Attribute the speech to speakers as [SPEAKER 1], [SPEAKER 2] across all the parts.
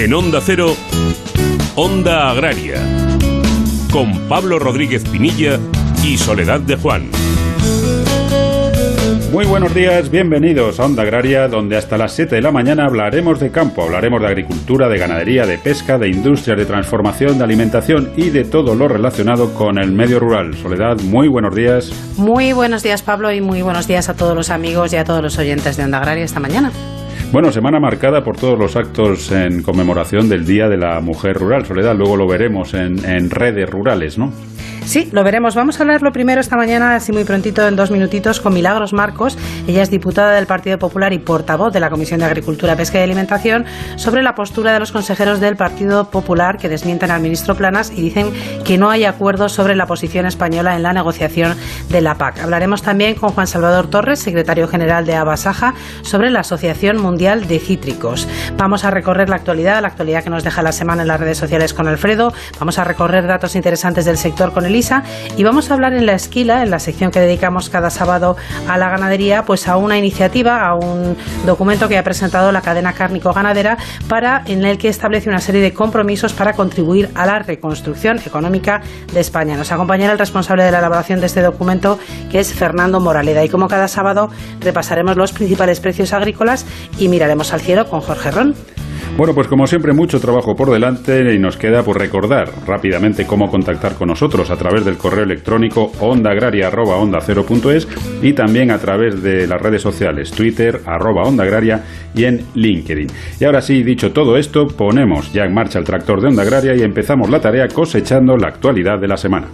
[SPEAKER 1] En Onda Cero, Onda Agraria, con Pablo Rodríguez Pinilla y Soledad de Juan.
[SPEAKER 2] Muy buenos días, bienvenidos a Onda Agraria, donde hasta las 7 de la mañana hablaremos de campo, hablaremos de agricultura, de ganadería, de pesca, de industrias, de transformación, de alimentación y de todo lo relacionado con el medio rural. Soledad, muy buenos días.
[SPEAKER 3] Muy buenos días, Pablo, y muy buenos días a todos los amigos y a todos los oyentes de Onda Agraria esta mañana.
[SPEAKER 2] Bueno, semana marcada por todos los actos en conmemoración del Día de la Mujer Rural. Soledad, luego lo veremos en, en redes rurales, ¿no?
[SPEAKER 3] Sí, lo veremos. Vamos a hablarlo primero esta mañana, así muy prontito, en dos minutitos, con Milagros Marcos. Ella es diputada del Partido Popular y portavoz de la Comisión de Agricultura, Pesca y Alimentación, sobre la postura de los consejeros del Partido Popular que desmienten al ministro Planas y dicen que no hay acuerdo sobre la posición española en la negociación de la PAC. Hablaremos también con Juan Salvador Torres, secretario general de Abasaja, sobre la Asociación Mundial de Cítricos. Vamos a recorrer la actualidad, la actualidad que nos deja la semana en las redes sociales con Alfredo. Vamos a recorrer datos interesantes del sector con Elisa y vamos a hablar en la esquila, en la sección que dedicamos cada sábado a la ganadería, pues a una iniciativa, a un documento que ha presentado la cadena cárnico ganadera para en el que establece una serie de compromisos para contribuir a la reconstrucción económica de España. Nos acompañará el responsable de la elaboración de este documento, que es Fernando Moraleda. Y como cada sábado repasaremos los principales precios agrícolas y miraremos al cielo con Jorge Ron.
[SPEAKER 2] Bueno, pues como siempre, mucho trabajo por delante y nos queda por recordar rápidamente cómo contactar con nosotros a través del correo electrónico ondaagraria.onda0.es y también a través de las redes sociales Twitter, arroba Onda Agraria y en LinkedIn. Y ahora sí, dicho todo esto, ponemos ya en marcha el tractor de Onda Agraria y empezamos la tarea cosechando la actualidad de la semana.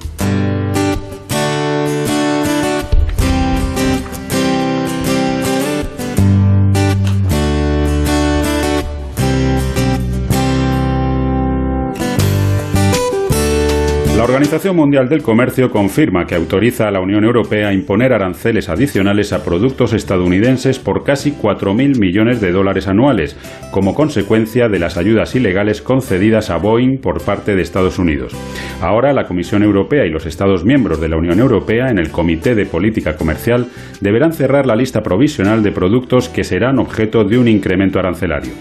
[SPEAKER 2] Organización Mundial del Comercio confirma que autoriza a la Unión Europea a imponer aranceles adicionales a productos estadounidenses por casi 4.000 millones de dólares anuales, como consecuencia de las ayudas ilegales concedidas a Boeing por parte de Estados Unidos. Ahora la Comisión Europea y los Estados miembros de la Unión Europea en el Comité de Política Comercial deberán cerrar la lista provisional de productos que serán objeto de un incremento arancelario.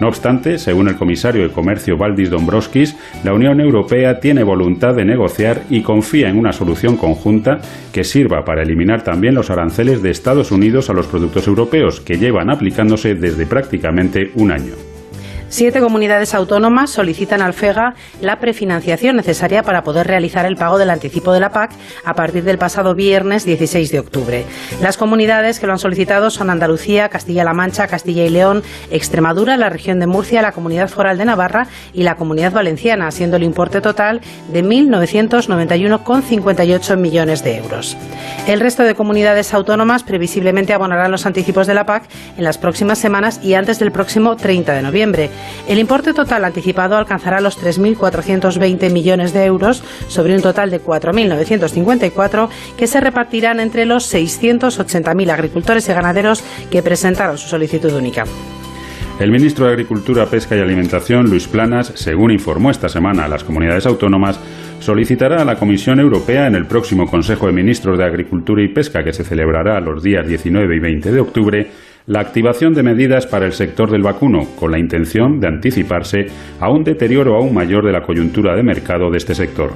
[SPEAKER 2] No obstante, según el comisario de Comercio Valdis Dombrovskis, la Unión Europea tiene voluntad de negociar y confía en una solución conjunta que sirva para eliminar también los aranceles de Estados Unidos a los productos europeos, que llevan aplicándose desde prácticamente un año.
[SPEAKER 3] Siete comunidades autónomas solicitan al FEGA la prefinanciación necesaria para poder realizar el pago del anticipo de la PAC a partir del pasado viernes 16 de octubre. Las comunidades que lo han solicitado son Andalucía, Castilla-La Mancha, Castilla y León, Extremadura, la región de Murcia, la Comunidad Foral de Navarra y la Comunidad Valenciana, siendo el importe total de 1.991,58 millones de euros. El resto de comunidades autónomas previsiblemente abonarán los anticipos de la PAC en las próximas semanas y antes del próximo 30 de noviembre. El importe total anticipado alcanzará los 3.420 millones de euros sobre un total de 4.954 que se repartirán entre los 680.000 agricultores y ganaderos que presentaron su solicitud única.
[SPEAKER 2] El ministro de Agricultura, Pesca y Alimentación, Luis Planas, según informó esta semana a las comunidades autónomas, solicitará a la Comisión Europea en el próximo Consejo de Ministros de Agricultura y Pesca que se celebrará los días 19 y 20 de octubre la activación de medidas para el sector del vacuno, con la intención de anticiparse a un deterioro aún mayor de la coyuntura de mercado de este sector.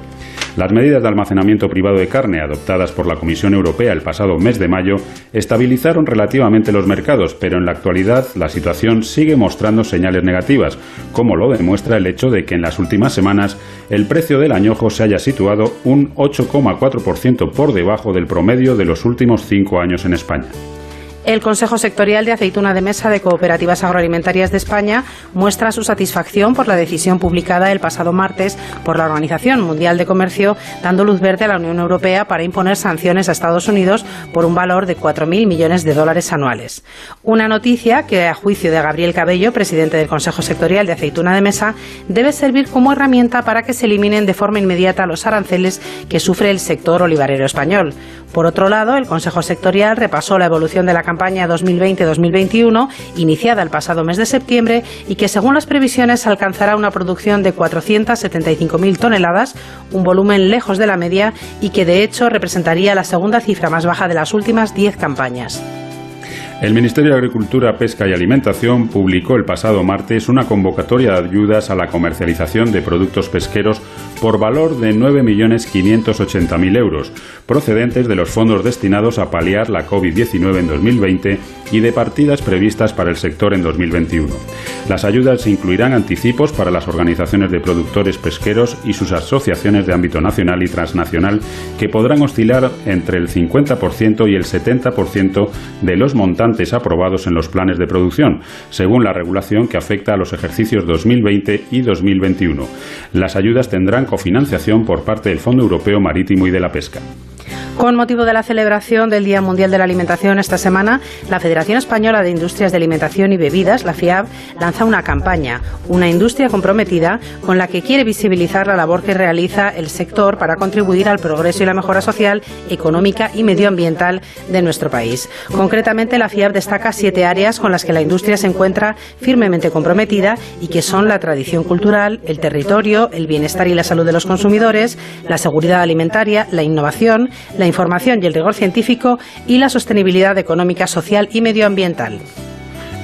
[SPEAKER 2] Las medidas de almacenamiento privado de carne adoptadas por la Comisión Europea el pasado mes de mayo estabilizaron relativamente los mercados, pero en la actualidad la situación sigue mostrando señales negativas, como lo demuestra el hecho de que en las últimas semanas el precio del añojo se haya situado un 8,4% por debajo del promedio de los últimos cinco años en España.
[SPEAKER 3] El Consejo Sectorial de Aceituna de Mesa de Cooperativas Agroalimentarias de España muestra su satisfacción por la decisión publicada el pasado martes por la Organización Mundial de Comercio, dando luz verde a la Unión Europea para imponer sanciones a Estados Unidos por un valor de 4.000 millones de dólares anuales. Una noticia que, a juicio de Gabriel Cabello, presidente del Consejo Sectorial de Aceituna de Mesa, debe servir como herramienta para que se eliminen de forma inmediata los aranceles que sufre el sector olivarero español. Por otro lado, el Consejo Sectorial repasó la evolución de la campaña 2020-2021, iniciada el pasado mes de septiembre, y que según las previsiones alcanzará una producción de 475.000 toneladas, un volumen lejos de la media y que de hecho representaría la segunda cifra más baja de las últimas 10 campañas.
[SPEAKER 2] El Ministerio de Agricultura, Pesca y Alimentación publicó el pasado martes una convocatoria de ayudas a la comercialización de productos pesqueros por valor de 9.580.000 euros, procedentes de los fondos destinados a paliar la COVID-19 en 2020 y de partidas previstas para el sector en 2021. Las ayudas incluirán anticipos para las organizaciones de productores pesqueros y sus asociaciones de ámbito nacional y transnacional que podrán oscilar entre el 50% y el 70% de los montantes aprobados en los planes de producción, según la regulación que afecta a los ejercicios 2020 y 2021. Las ayudas tendrán cofinanciación por parte del Fondo Europeo Marítimo y de la Pesca.
[SPEAKER 3] Con motivo de la celebración del Día Mundial de la Alimentación esta semana, la Federación Española de Industrias de Alimentación y Bebidas, la FIAB, lanza una campaña, una industria comprometida, con la que quiere visibilizar la labor que realiza el sector para contribuir al progreso y la mejora social, económica y medioambiental de nuestro país. Concretamente, la FIAB destaca siete áreas con las que la industria se encuentra firmemente comprometida y que son la tradición cultural, el territorio, el bienestar y la salud de los consumidores, la seguridad alimentaria, la innovación, la la información y el rigor científico y la sostenibilidad económica, social y medioambiental.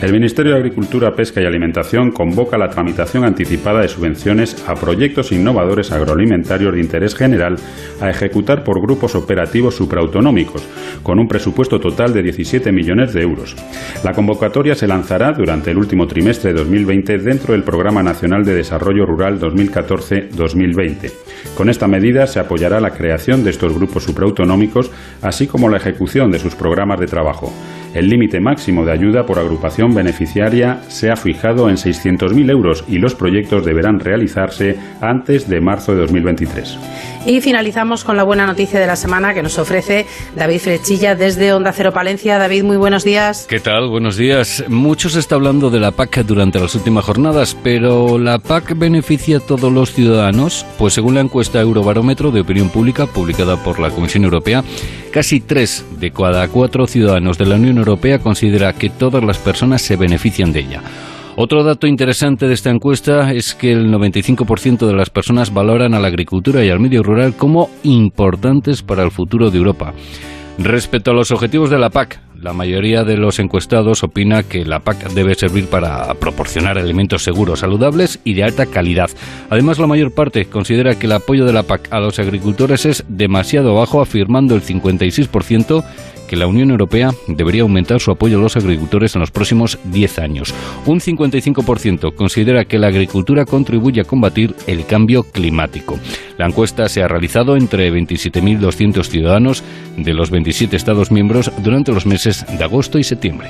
[SPEAKER 2] El Ministerio de Agricultura, Pesca y Alimentación convoca la tramitación anticipada de subvenciones a proyectos innovadores agroalimentarios de interés general a ejecutar por grupos operativos supraautonómicos, con un presupuesto total de 17 millones de euros. La convocatoria se lanzará durante el último trimestre de 2020 dentro del Programa Nacional de Desarrollo Rural 2014-2020. Con esta medida se apoyará la creación de estos grupos supraautonómicos, así como la ejecución de sus programas de trabajo. El límite máximo de ayuda por agrupación beneficiaria se ha fijado en 600.000 euros y los proyectos deberán realizarse antes de marzo de 2023.
[SPEAKER 3] Y finalizamos con la buena noticia de la semana que nos ofrece David Frechilla desde Onda Cero Palencia. David, muy buenos días.
[SPEAKER 4] ¿Qué tal? Buenos días. Mucho se está hablando de la PAC durante las últimas jornadas, pero ¿la PAC beneficia a todos los ciudadanos? Pues según la encuesta Eurobarómetro de Opinión Pública publicada por la Comisión Europea, casi tres de cada cuatro ciudadanos de la Unión Europea considera que todas las personas se benefician de ella. Otro dato interesante de esta encuesta es que el 95% de las personas valoran a la agricultura y al medio rural como importantes para el futuro de Europa. Respecto a los objetivos de la PAC, la mayoría de los encuestados opina que la PAC debe servir para proporcionar alimentos seguros, saludables y de alta calidad. Además, la mayor parte considera que el apoyo de la PAC a los agricultores es demasiado bajo, afirmando el 56% que la Unión Europea debería aumentar su apoyo a los agricultores en los próximos 10 años. Un 55% considera que la agricultura contribuye a combatir el cambio climático. La encuesta se ha realizado entre 27.200 ciudadanos de los 27 Estados miembros durante los meses de agosto y septiembre.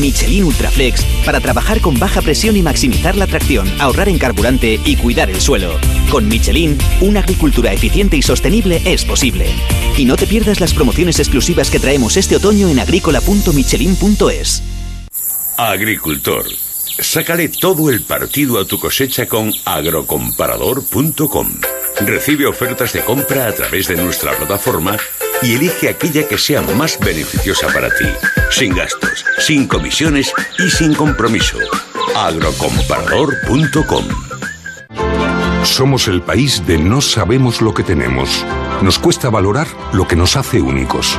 [SPEAKER 5] Michelin Ultraflex para trabajar con baja presión y maximizar la tracción, ahorrar en carburante y cuidar el suelo. Con Michelin, una agricultura eficiente y sostenible es posible. Y no te pierdas las promociones exclusivas que traemos este otoño en agrícola.michelin.es.
[SPEAKER 6] Agricultor. Sácale todo el partido a tu cosecha con agrocomparador.com. Recibe ofertas de compra a través de nuestra plataforma y elige aquella que sea más beneficiosa para ti, sin gastos, sin comisiones y sin compromiso. agrocomparador.com
[SPEAKER 7] Somos el país de no sabemos lo que tenemos. Nos cuesta valorar lo que nos hace únicos.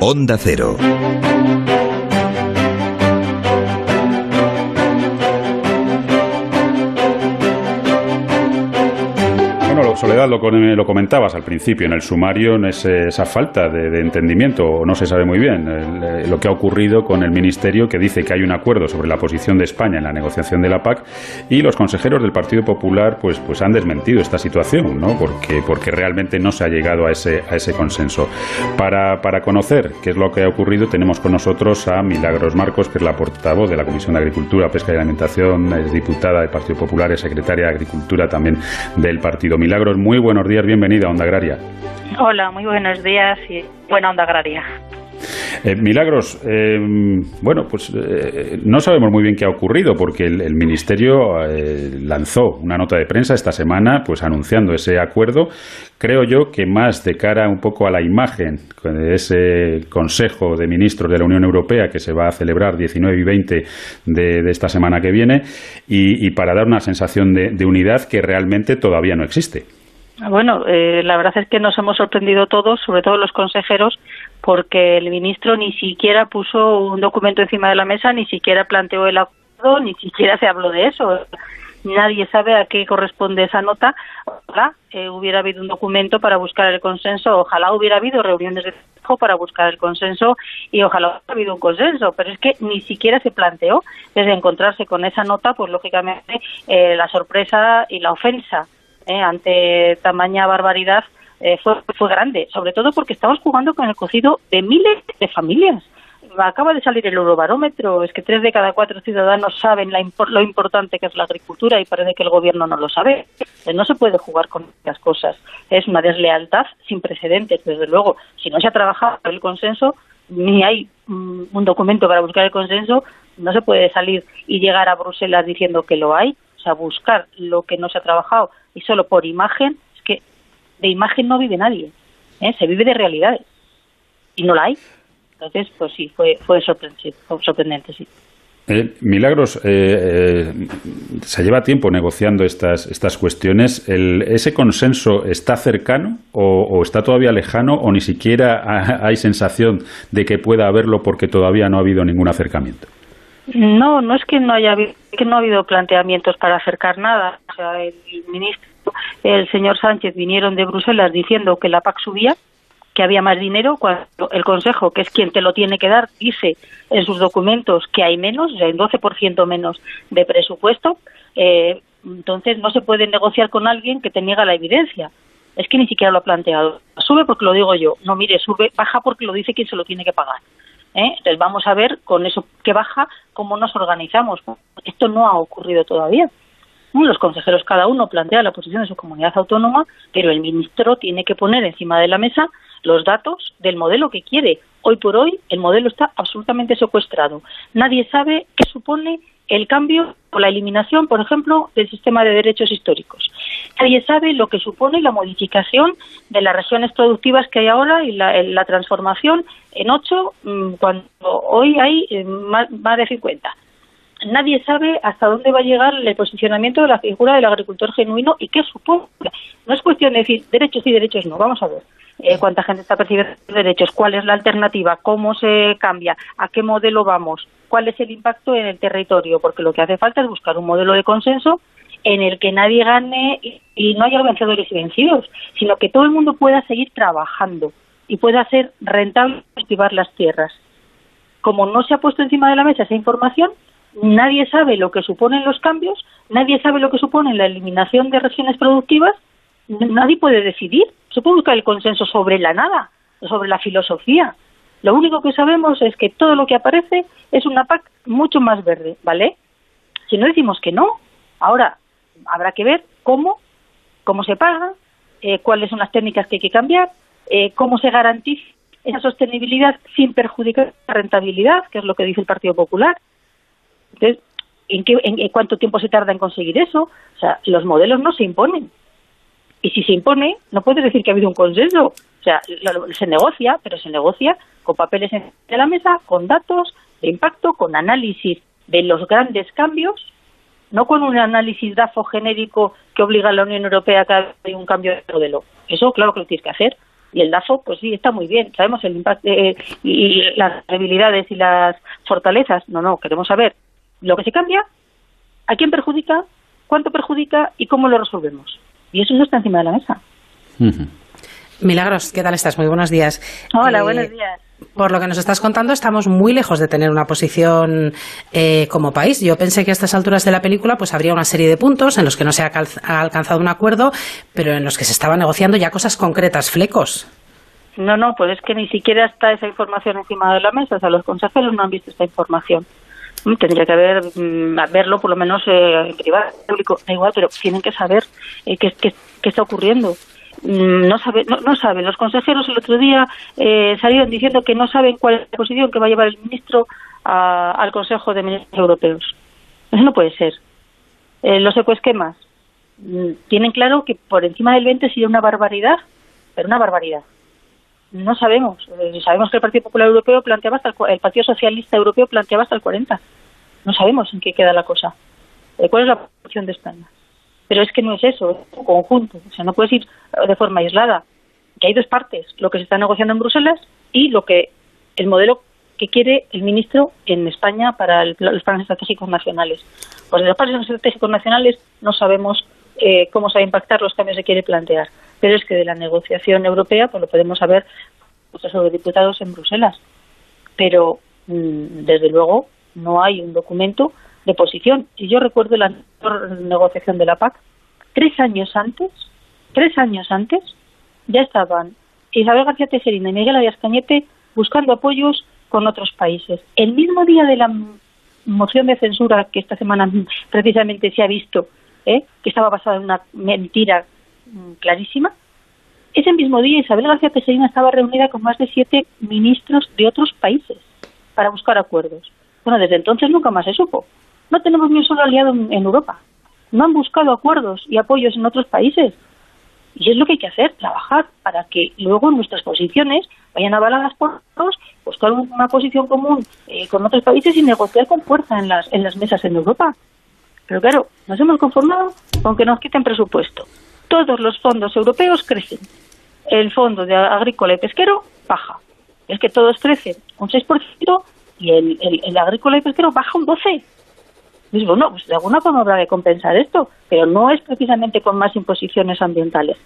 [SPEAKER 8] Onda Cero.
[SPEAKER 2] Soledad lo, lo, comentabas al principio, en el sumario es esa falta de, entendimiento, no se sabe muy bien eh, lo que ha ocurrido con el Ministerio que dice que hay un acuerdo sobre la posición de España en la negociación de la PAC y los consejeros del Partido Popular pues, pues han desmentido esta situación, ¿no? porque, porque realmente no se ha llegado a ese, a ese consenso. Para, para conocer qué es lo que ha ocurrido, tenemos con nosotros a Milagros Marcos, que es la portavoz de la Comisión de Agricultura, Pesca y Alimentación, es diputada del Partido Popular, es secretaria de Agricultura también del Partido. Milagros, muy buenos días, bienvenida a Onda Agraria.
[SPEAKER 9] Hola, muy buenos días y buena Onda Agraria.
[SPEAKER 2] Eh, Milagros, eh, bueno, pues eh, no sabemos muy bien qué ha ocurrido porque el, Ministerio lanzó una nota de prensa esta semana, pues anunciando ese acuerdo. Creo yo que más de cara un poco a la imagen de ese Consejo de Ministros de la Unión Europea que se va a celebrar 19 y 20 de, esta semana que viene y, para dar una sensación de unidad que realmente todavía no existe.
[SPEAKER 9] Bueno, eh, la verdad es que nos hemos sorprendido todos, sobre todo los consejeros, porque el ministro ni siquiera puso un documento encima de la mesa, ni siquiera planteó el acuerdo, ni siquiera se habló de eso. Nadie sabe a qué corresponde esa nota. Ojalá eh, hubiera habido un documento para buscar el consenso, ojalá hubiera habido reuniones de trabajo para buscar el consenso y ojalá hubiera habido un consenso, pero es que ni siquiera se planteó desde encontrarse con esa nota, pues lógicamente eh, la sorpresa y la ofensa ¿eh? ante tamaña barbaridad eh, fue, fue grande, sobre todo porque estamos jugando con el cocido de miles de familias. Acaba de salir el Eurobarómetro, es que tres de cada cuatro ciudadanos saben lo importante que es la agricultura y parece que el gobierno no lo sabe. Eh, no se puede jugar con estas cosas. Es una deslealtad sin precedentes, desde luego. Si no se ha trabajado el consenso, ni hay mm, un documento para buscar el consenso, no se puede salir y llegar a Bruselas diciendo que lo hay. O sea, buscar lo que no se ha trabajado y solo por imagen, es que de imagen no vive nadie, ¿eh? se vive de realidades y no la hay. Entonces, pues sí, fue, fue sorprendente, sí.
[SPEAKER 2] Eh, Milagros, eh, eh, se lleva tiempo negociando estas, estas cuestiones. ¿Ese consenso está cercano o, está todavía lejano o ni siquiera hay sensación de que pueda haberlo porque todavía no ha habido ningún acercamiento?
[SPEAKER 9] No, no es que no haya que no ha habido planteamientos para acercar nada. O sea, el ministro, el señor Sánchez vinieron de Bruselas diciendo que la PAC subía, que había más dinero, cuando el Consejo, que es quien te lo tiene que dar, dice en sus documentos que hay menos, o sea, hay 12% menos de presupuesto. Eh, entonces no se puede negociar con alguien que te niega la evidencia. Es que ni siquiera lo ha planteado. Sube porque lo digo yo. No, mire, sube, baja porque lo dice quien se lo tiene que pagar. ¿Eh? Entonces vamos a ver con eso que baja cómo nos organizamos. Esto no ha ocurrido todavía. Los consejeros cada uno plantea la posición de su comunidad autónoma, pero el ministro tiene que poner encima de la mesa los datos del modelo que quiere. Hoy por hoy el modelo está absolutamente secuestrado. Nadie sabe qué supone el cambio o la eliminación, por ejemplo, del sistema de derechos históricos. Nadie sabe lo que supone la modificación de las regiones productivas que hay ahora y la, transformación en ocho, mm, cuando hoy hay eh, más, de 50 nadie sabe hasta dónde va a llegar el posicionamiento de la figura del agricultor genuino y qué supone. No es cuestión de decir derechos y derechos no, vamos a ver. Eh, cuánta gente está percibiendo derechos, cuál es la alternativa, cómo se cambia, a qué modelo vamos, cuál es el impacto en el territorio, porque lo que hace falta es buscar un modelo de consenso en el que nadie gane y, no haya vencedores y vencidos, sino que todo el mundo pueda seguir trabajando y pueda ser rentable cultivar las tierras. Como no se ha puesto encima de la mesa esa información, nadie sabe lo que suponen los cambios, nadie sabe lo que supone la eliminación de regiones productivas, nadie puede decidir. Se puede buscar el consenso sobre la nada, sobre la filosofía. Lo único que sabemos es que todo lo que aparece es una PAC mucho más verde, ¿vale? Si no decimos que no, ahora habrá que ver cómo, cómo se paga, eh, cuáles son las técnicas que hay que cambiar, eh, cómo se garantiza esa sostenibilidad sin perjudicar la rentabilidad, que es lo que dice el Partido Popular. Entonces, ¿en, qué, en cuánto tiempo se tarda en conseguir eso? O sea, los modelos no se imponen. Y si se impone, no puede decir que ha habido un consenso. O sea, se negocia, pero se negocia con papeles en la mesa, con datos de impacto, con análisis de los grandes cambios, no con un análisis DAFO genérico que obliga a la Unión Europea a que haya un cambio de modelo. Eso, claro que lo tienes que hacer. Y el DAFO, pues sí, está muy bien. Sabemos el impacto eh, y las debilidades y las fortalezas. No, no, queremos saber lo que se cambia, a quién perjudica, cuánto perjudica y cómo lo resolvemos. Y eso no está encima de la mesa.
[SPEAKER 3] Milagros, ¿qué tal estás? Muy buenos días.
[SPEAKER 9] Hola, buenos días.
[SPEAKER 3] Por lo que nos estás contando, estamos muy lejos de tener una posición eh, como país. Yo pensé que a estas alturas de la película pues habría una serie de puntos en los que no se ha, ha, alcanzado un acuerdo, pero en los que se estaba negociando ya cosas concretas, flecos.
[SPEAKER 9] No, no, pues es que ni siquiera está esa información encima de la mesa. O sea, los consejeros no han visto esta información. Mm, tendría que haber, mm, verlo por lo menos eh, en privado, público, da igual, pero tienen que saber eh, qué, qué, qué está ocurriendo. Mm, no, sabe, no, saben. Los consejeros el otro día eh, salieron diciendo que no saben cuál es la posición que va a llevar el ministro al Consejo de Ministros Europeos. Eso no puede ser. Eh, los ecoesquemas tienen claro que por encima del 20 sería una barbaridad, pero una barbaridad. No sabemos. Eh, sabemos que el Partido Popular Europeo planteaba hasta el, el, Partido Socialista Europeo planteaba hasta el 40. No sabemos en qué queda la cosa. Eh, ¿Cuál es la posición de España? Pero es que no es eso, es un conjunto. O sea, no puedes ir de forma aislada. Que hay dos partes, lo que se está negociando en Bruselas y lo que el modelo que quiere el ministro en España para el, los planes estratégicos nacionales. Pues de los planes estratégicos nacionales no sabemos eh, cómo se va a impactar los cambios que quiere plantear. Pero es que de la negociación europea, pues lo podemos saber los eurodiputados en Bruselas. Pero, mmm, desde luego, no hay un documento de posición. Y yo recuerdo la negociación de la PAC, tres años antes, tres años antes, ya estaban Isabel García Tejerina y Miguel Arias Cañete buscando apoyos con otros países. El mismo día de la moción de censura que esta semana precisamente se ha visto, ¿eh? que estaba basada en una mentira mm, clarísima, ese mismo día Isabel García Tejerina estaba reunida con más de siete ministros de otros países para buscar acuerdos. Bueno, desde entonces nunca más se supo. No tenemos ni un solo aliado en, en Europa. No han buscado acuerdos y apoyos en otros países. Y es lo que hay que hacer, trabajar para que luego nuestras posiciones vayan avaladas por todos, buscar una posición común eh, con otros países y negociar con fuerza en las, en las mesas en Europa. Pero claro, nos hemos conformado con que nos quiten presupuesto. Todos los fondos europeos crecen. El fondo de agrícola y pesquero baja. Es que todos crecen un 6% y el, agrícola y pesquero baja un 12%. Dices, bueno, pues de alguna forma habrá de compensar esto, pero no es precisamente con más imposiciones ambientales.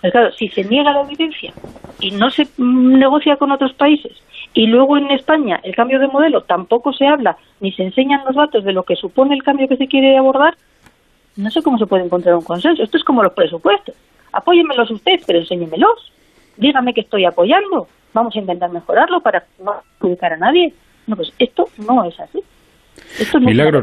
[SPEAKER 9] Pero claro, si se niega la evidencia y no se negocia con otros países, y luego en España el cambio de modelo tampoco se habla ni se enseñan los datos de lo que supone el cambio que se quiere abordar, no sé cómo se puede encontrar un consenso. Esto es como los presupuestos. Apóyenmelos ustedes, pero enséñemelos. Dígame que estoy apoyando. Vamos a intentar mejorarlo para no perjudicar a nadie. No, pues esto no es así. Esto no
[SPEAKER 2] Milagro,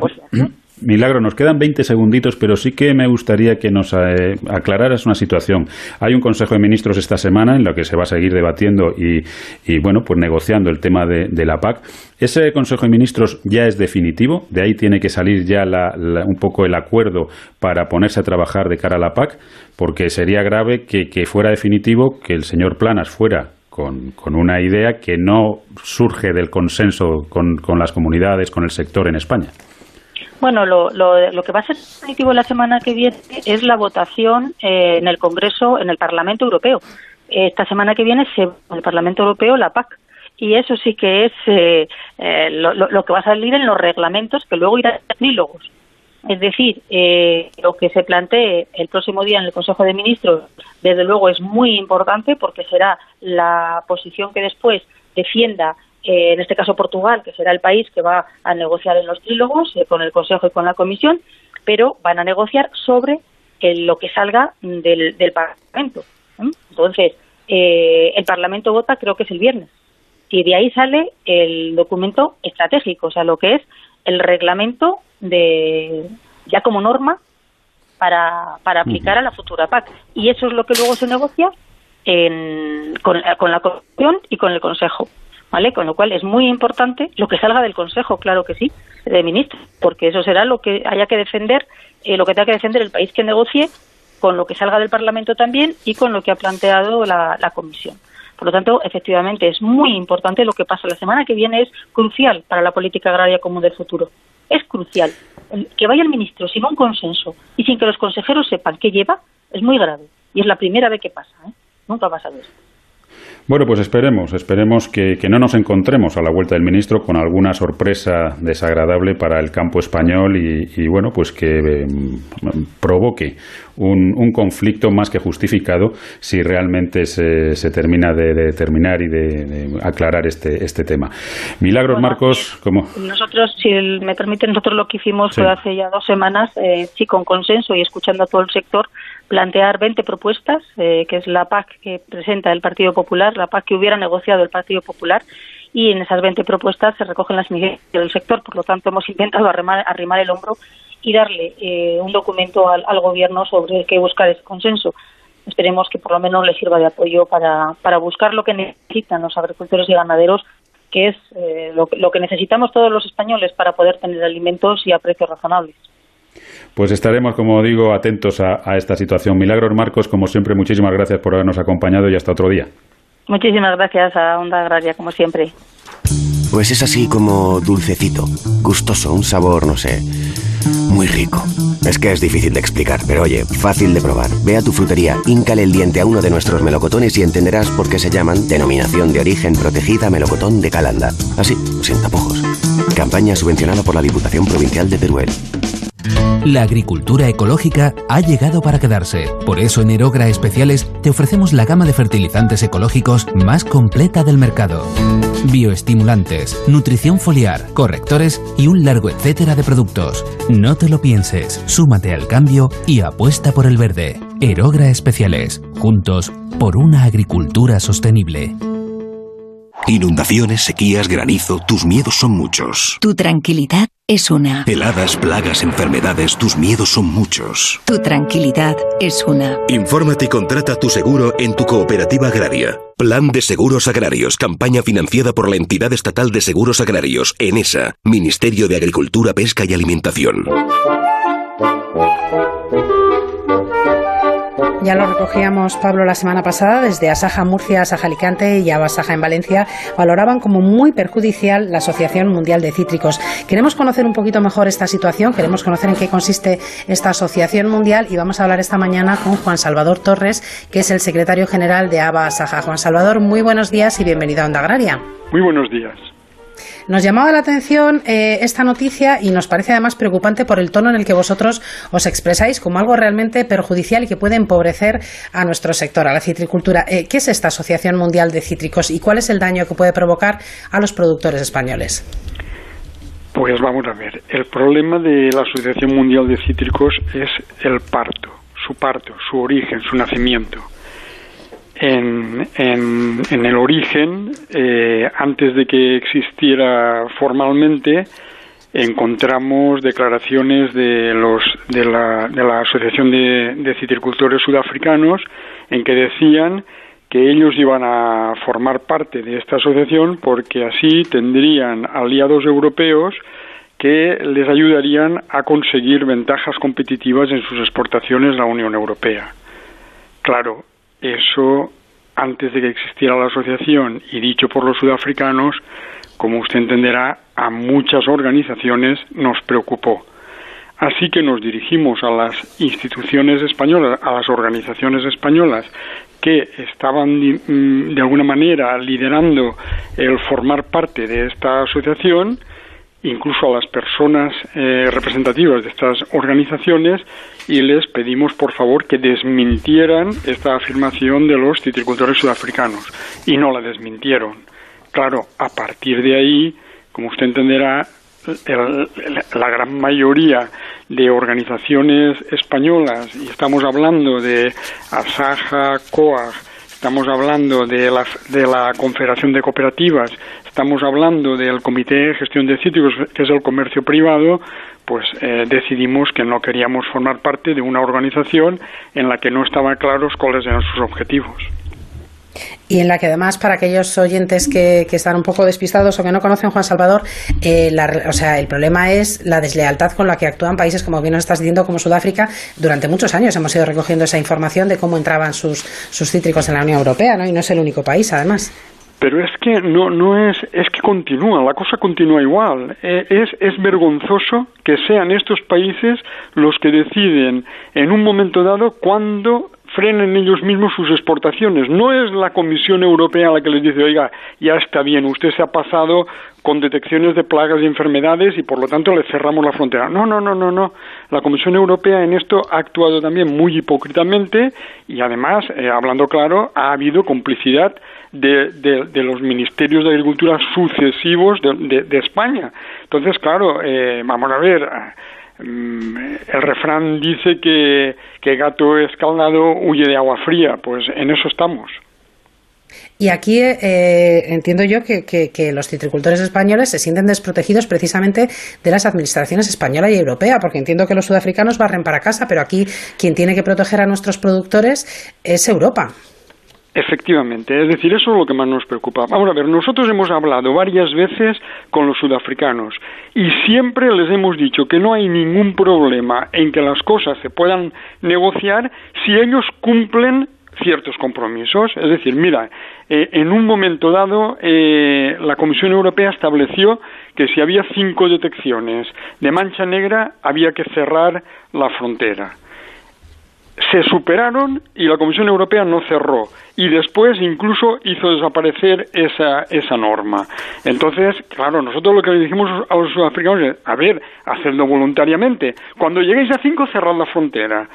[SPEAKER 2] Milagro, nos quedan 20 segunditos, pero sí que me gustaría que nos eh, aclararas una situación. Hay un Consejo de Ministros esta semana en lo que se va a seguir debatiendo y, bueno, pues negociando el tema de, la PAC. ¿Ese Consejo de Ministros ya es definitivo? ¿De ahí tiene que salir ya la, la, un poco el acuerdo para ponerse a trabajar de cara a la PAC? Porque sería grave que, fuera definitivo que el señor Planas fuera con, una idea que no surge del consenso con, con, las comunidades, con el sector en España.
[SPEAKER 9] Bueno, lo, lo, que va a ser definitivo la semana que viene es la votación eh, en el Congreso, en el Parlamento Europeo. Esta semana que viene se en el Parlamento Europeo la PAC y eso sí que es eh, eh, lo, que va a salir en los reglamentos que luego irán trílogos. Es decir, eh, lo que se plantee el próximo día en el Consejo de Ministros, desde luego, es muy importante porque será la posición que después defienda, eh, en este caso Portugal, que será el país que va a negociar en los trílogos eh, con el Consejo y con la Comisión, pero van a negociar sobre lo que salga del, del Parlamento. Entonces, el Parlamento vota, creo que es el viernes, y de ahí sale el documento estratégico, o sea, lo que es el reglamento de ya como norma para, para aplicar a la futura PAC. Y eso es lo que luego se negocia en, con, con la Comisión y con el Consejo. ¿Vale? Con lo cual es muy importante lo que salga del Consejo, claro que sí, de ministros, porque eso será lo que haya que defender, eh, lo que tenga que defender el país que negocie, con lo que salga del Parlamento también y con lo que ha planteado la, Comisión. Por lo tanto, efectivamente, es muy importante lo que pasa la semana que viene, es crucial para la política agraria común del futuro. Es crucial. Que vaya el ministro sin un consenso y sin que los consejeros sepan qué lleva es muy grave. Y es la primera vez que pasa. ¿eh? Nunca ha pasado esto.
[SPEAKER 2] Bueno, pues esperemos, esperemos que, no nos encontremos a la vuelta del ministro con alguna sorpresa desagradable para el campo español y, bueno, pues que em, provoque un, conflicto más que justificado si realmente se, termina de, determinar y de, aclarar este, este tema. Milagros Marcos, ¿cómo?
[SPEAKER 9] Nosotros, si me permite, nosotros lo que hicimos fue hace ya dos semanas, eh, sí, con consenso y escuchando a todo el sector, plantear 20 propuestas, eh, que es la PAC que presenta el Partido Popular, la PAC que hubiera negociado el Partido Popular, y en esas 20 propuestas se recogen las iniciativas del sector. Por lo tanto, hemos intentado arrimar, arrimar el hombro y darle eh, un documento al, Gobierno sobre el que buscar ese consenso. Esperemos que por lo menos le sirva de apoyo para, para buscar lo que necesitan los agricultores y ganaderos, que es eh, lo que necesitamos todos los españoles para poder tener alimentos y a precios razonables.
[SPEAKER 2] Pues estaremos, como digo, atentos a, esta situación. Milagros Marcos, como siempre, muchísimas gracias por habernos acompañado y hasta otro día.
[SPEAKER 9] Muchísimas gracias a Onda Agraria, como siempre.
[SPEAKER 10] Pues es así como dulcecito, gustoso, un sabor, no sé, muy rico. Es que es difícil de explicar, pero oye, fácil de probar. Ve a tu frutería, híncale el diente a uno de nuestros melocotones y entenderás por qué se llaman Denominación de Origen Protegida Melocotón de Calanda. Así, sin tapujos. Campaña subvencionada por la Diputación Provincial de Teruel.
[SPEAKER 11] La agricultura ecológica ha llegado para quedarse. Por eso en Erogra Especiales te ofrecemos la gama de fertilizantes ecológicos más completa del mercado. Bioestimulantes, nutrición foliar, correctores y un largo etcétera de productos. No te lo pienses, súmate al cambio y apuesta por el verde. Erogra Especiales, juntos por una agricultura sostenible.
[SPEAKER 12] Inundaciones, sequías, granizo, tus miedos son muchos.
[SPEAKER 13] Tu tranquilidad es una.
[SPEAKER 12] Heladas, plagas, enfermedades, tus miedos son muchos.
[SPEAKER 13] Tu tranquilidad es una.
[SPEAKER 12] Infórmate y contrata tu seguro en tu cooperativa agraria. Plan de Seguros Agrarios, campaña financiada por la entidad estatal de seguros agrarios, ENESA, Ministerio de Agricultura, Pesca y Alimentación.
[SPEAKER 3] Ya lo recogíamos, Pablo, la semana pasada, desde Asaja Murcia, Asaja Alicante y Abasaja en Valencia, valoraban como muy perjudicial la Asociación Mundial de Cítricos. Queremos conocer un poquito mejor esta situación, queremos conocer en qué consiste esta Asociación Mundial y vamos a hablar esta mañana con Juan Salvador Torres, que es el secretario general de Abasaja. Juan Salvador, muy buenos días y bienvenido a Onda Agraria.
[SPEAKER 14] Muy buenos días.
[SPEAKER 3] Nos llamaba la atención eh, esta noticia y nos parece además preocupante por el tono en el que vosotros os expresáis como algo realmente perjudicial y que puede empobrecer a nuestro sector, a la citricultura. Eh, ¿Qué es esta Asociación Mundial de Cítricos y cuál es el daño que puede provocar a los productores españoles?
[SPEAKER 14] Pues vamos a ver, el problema de la Asociación Mundial de Cítricos es el parto, su parto, su origen, su nacimiento en, en, el origen, eh, antes de que existiera formalmente, encontramos declaraciones de, los, de, la, de la Asociación de, de Citricultores Sudafricanos en que decían que ellos iban a formar parte de esta asociación porque así tendrían aliados europeos que les ayudarían a conseguir ventajas competitivas en sus exportaciones a la Unión Europea. Claro, eso, antes de que existiera la asociación y dicho por los sudafricanos, como usted entenderá, a muchas organizaciones nos preocupó. Así que nos dirigimos a las instituciones españolas, a las organizaciones españolas que estaban mm, de alguna manera liderando el formar parte de esta asociación, incluso a las personas eh, representativas de estas organizaciones y les pedimos por favor que desmintieran esta afirmación de los citricultores sudafricanos y no la desmintieron. Claro, a partir de ahí, como usted entenderá, la gran mayoría de organizaciones españolas, y estamos hablando de Asaja, COAG, estamos hablando de la, de la Confederación de Cooperativas, estamos hablando del Comité de Gestión de Cítricos, que es el comercio privado, pues eh, decidimos que no queríamos formar parte de una organización en la que no estaban claros cuáles eran sus objetivos.
[SPEAKER 3] Y en la que además, para aquellos oyentes que, están un poco despistados o que no conocen Juan Salvador, eh, o sea, el problema es la deslealtad con la que actúan países, como bien nos estás diciendo, como Sudáfrica. Durante muchos años hemos ido recogiendo esa información de cómo entraban sus, sus cítricos en la Unión Europea, ¿no? Y no es el único país, además.
[SPEAKER 14] Pero es que no, no es, es que continúa, la cosa continúa igual. E, es, es vergonzoso que sean estos países los que deciden en un momento dado cuándo frenen ellos mismos sus exportaciones. No es la Comisión Europea la que les dice, oiga, ya está bien, usted se ha pasado con detecciones de plagas y enfermedades y por lo tanto le cerramos la frontera. No, no, no, no, no. La Comisión Europea en esto ha actuado también muy hipócritamente y además, eh, hablando claro, ha habido complicidad de, de, los ministerios de Agricultura sucesivos de, de España. Entonces, claro, eh, vamos a ver el refrán dice que, que gato escaldado huye de agua fría, pues en eso estamos.
[SPEAKER 3] Y aquí eh, entiendo yo que, que, los citricultores españoles se sienten desprotegidos precisamente de las administraciones española y europea, porque entiendo que los sudafricanos barren para casa, pero aquí quien tiene que proteger a nuestros productores es Europa.
[SPEAKER 14] Efectivamente, es decir, eso es lo que más nos preocupa. Vamos a ver, nosotros hemos hablado varias veces con los sudafricanos y siempre les hemos dicho que no hay ningún problema en que las cosas se puedan negociar si ellos cumplen ciertos compromisos. Es decir, mira, eh, en un momento dado eh, la Comisión Europea estableció que si había cinco detecciones de mancha negra había que cerrar la frontera se superaron y la Comisión Europea no cerró y después incluso hizo desaparecer esa, esa norma. Entonces, claro, nosotros lo que le dijimos a los sudafricanos es, a ver, hacedlo voluntariamente. Cuando lleguéis a cinco, cerrad la frontera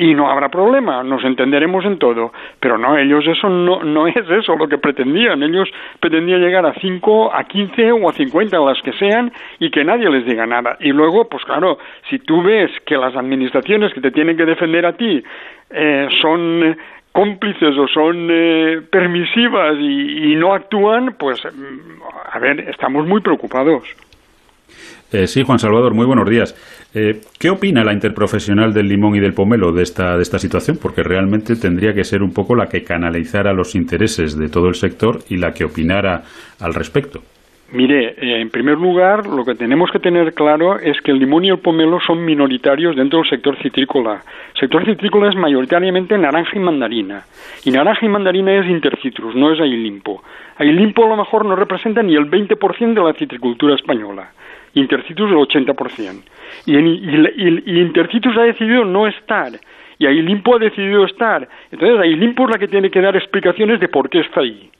[SPEAKER 14] y no habrá problema, nos entenderemos en todo. Pero no, ellos eso no, no es eso lo que pretendían. Ellos pretendían llegar a 5, a 15 o a 50, las que sean, y que nadie les diga nada. Y luego, pues claro, si tú ves que las administraciones que te tienen que defender a ti eh, son cómplices o son eh, permisivas y, y no actúan, pues, mm, a ver, estamos muy preocupados.
[SPEAKER 2] Eh, sí, Juan Salvador, muy buenos días. Eh, ¿Qué opina la interprofesional del limón y del pomelo de esta, de esta situación? Porque realmente tendría que ser un poco la que canalizara los intereses de todo el sector y la que opinara al respecto.
[SPEAKER 14] Mire, eh, en primer lugar, lo que tenemos que tener claro es que el limón y el pomelo son minoritarios dentro del sector citrícola. El sector citrícola es mayoritariamente naranja y mandarina. Y naranja y mandarina es intercitrus, no es ailimpo. Ailimpo a lo mejor no representa ni el 20% de la citricultura española. Intercitus el 80%. Y, y, Intercitus ha decidido no estar. Y Ailimpo ha decidido estar. Entonces Ailimpo es la que tiene que dar explicaciones de por qué está ahí.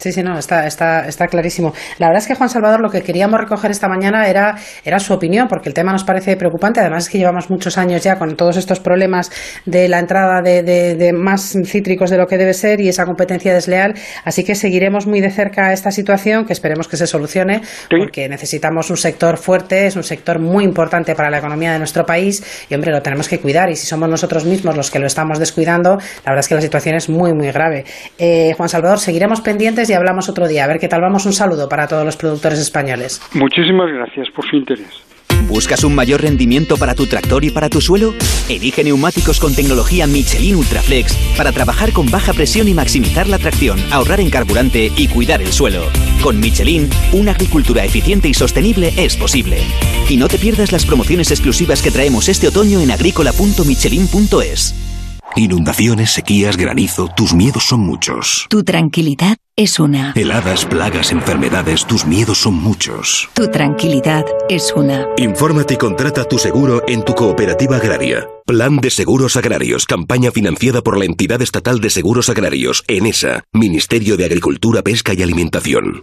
[SPEAKER 3] Sí, sí, no, está, está, está clarísimo. La verdad es que Juan Salvador lo que queríamos recoger esta mañana era, era su opinión, porque el tema nos parece preocupante. Además es que llevamos muchos años ya con todos estos problemas de la entrada de, de, más cítricos de lo que debe ser y esa competencia desleal. Así que seguiremos muy de cerca esta situación, que esperemos que se solucione, porque necesitamos un sector fuerte, es un sector muy importante para la economía de nuestro país y, hombre, lo tenemos que cuidar. Y si somos nosotros mismos los que lo estamos descuidando, la verdad es que la situación es muy, muy grave. Eh, Juan Salvador, seguiremos pendientes y hablamos otro día. A ver qué tal vamos. Un saludo para todos los productores españoles.
[SPEAKER 14] Muchísimas gracias por su interés.
[SPEAKER 5] ¿Buscas un mayor rendimiento para tu tractor y para tu suelo? Elige neumáticos con tecnología Michelin Ultraflex para trabajar con baja presión y maximizar la tracción, ahorrar en carburante y cuidar el suelo. Con Michelin, una agricultura eficiente y sostenible es posible. Y no te pierdas las promociones exclusivas que traemos este otoño en agrícola.michelin.es.
[SPEAKER 12] Inundaciones, sequías, granizo, tus miedos son muchos.
[SPEAKER 13] Tu tranquilidad es una.
[SPEAKER 12] Heladas, plagas, enfermedades, tus miedos son muchos.
[SPEAKER 13] Tu tranquilidad es una.
[SPEAKER 12] Infórmate y contrata tu seguro en tu cooperativa agraria. Plan de Seguros Agrarios, campaña financiada por la entidad estatal de seguros agrarios, ENESA, Ministerio de Agricultura, Pesca y Alimentación.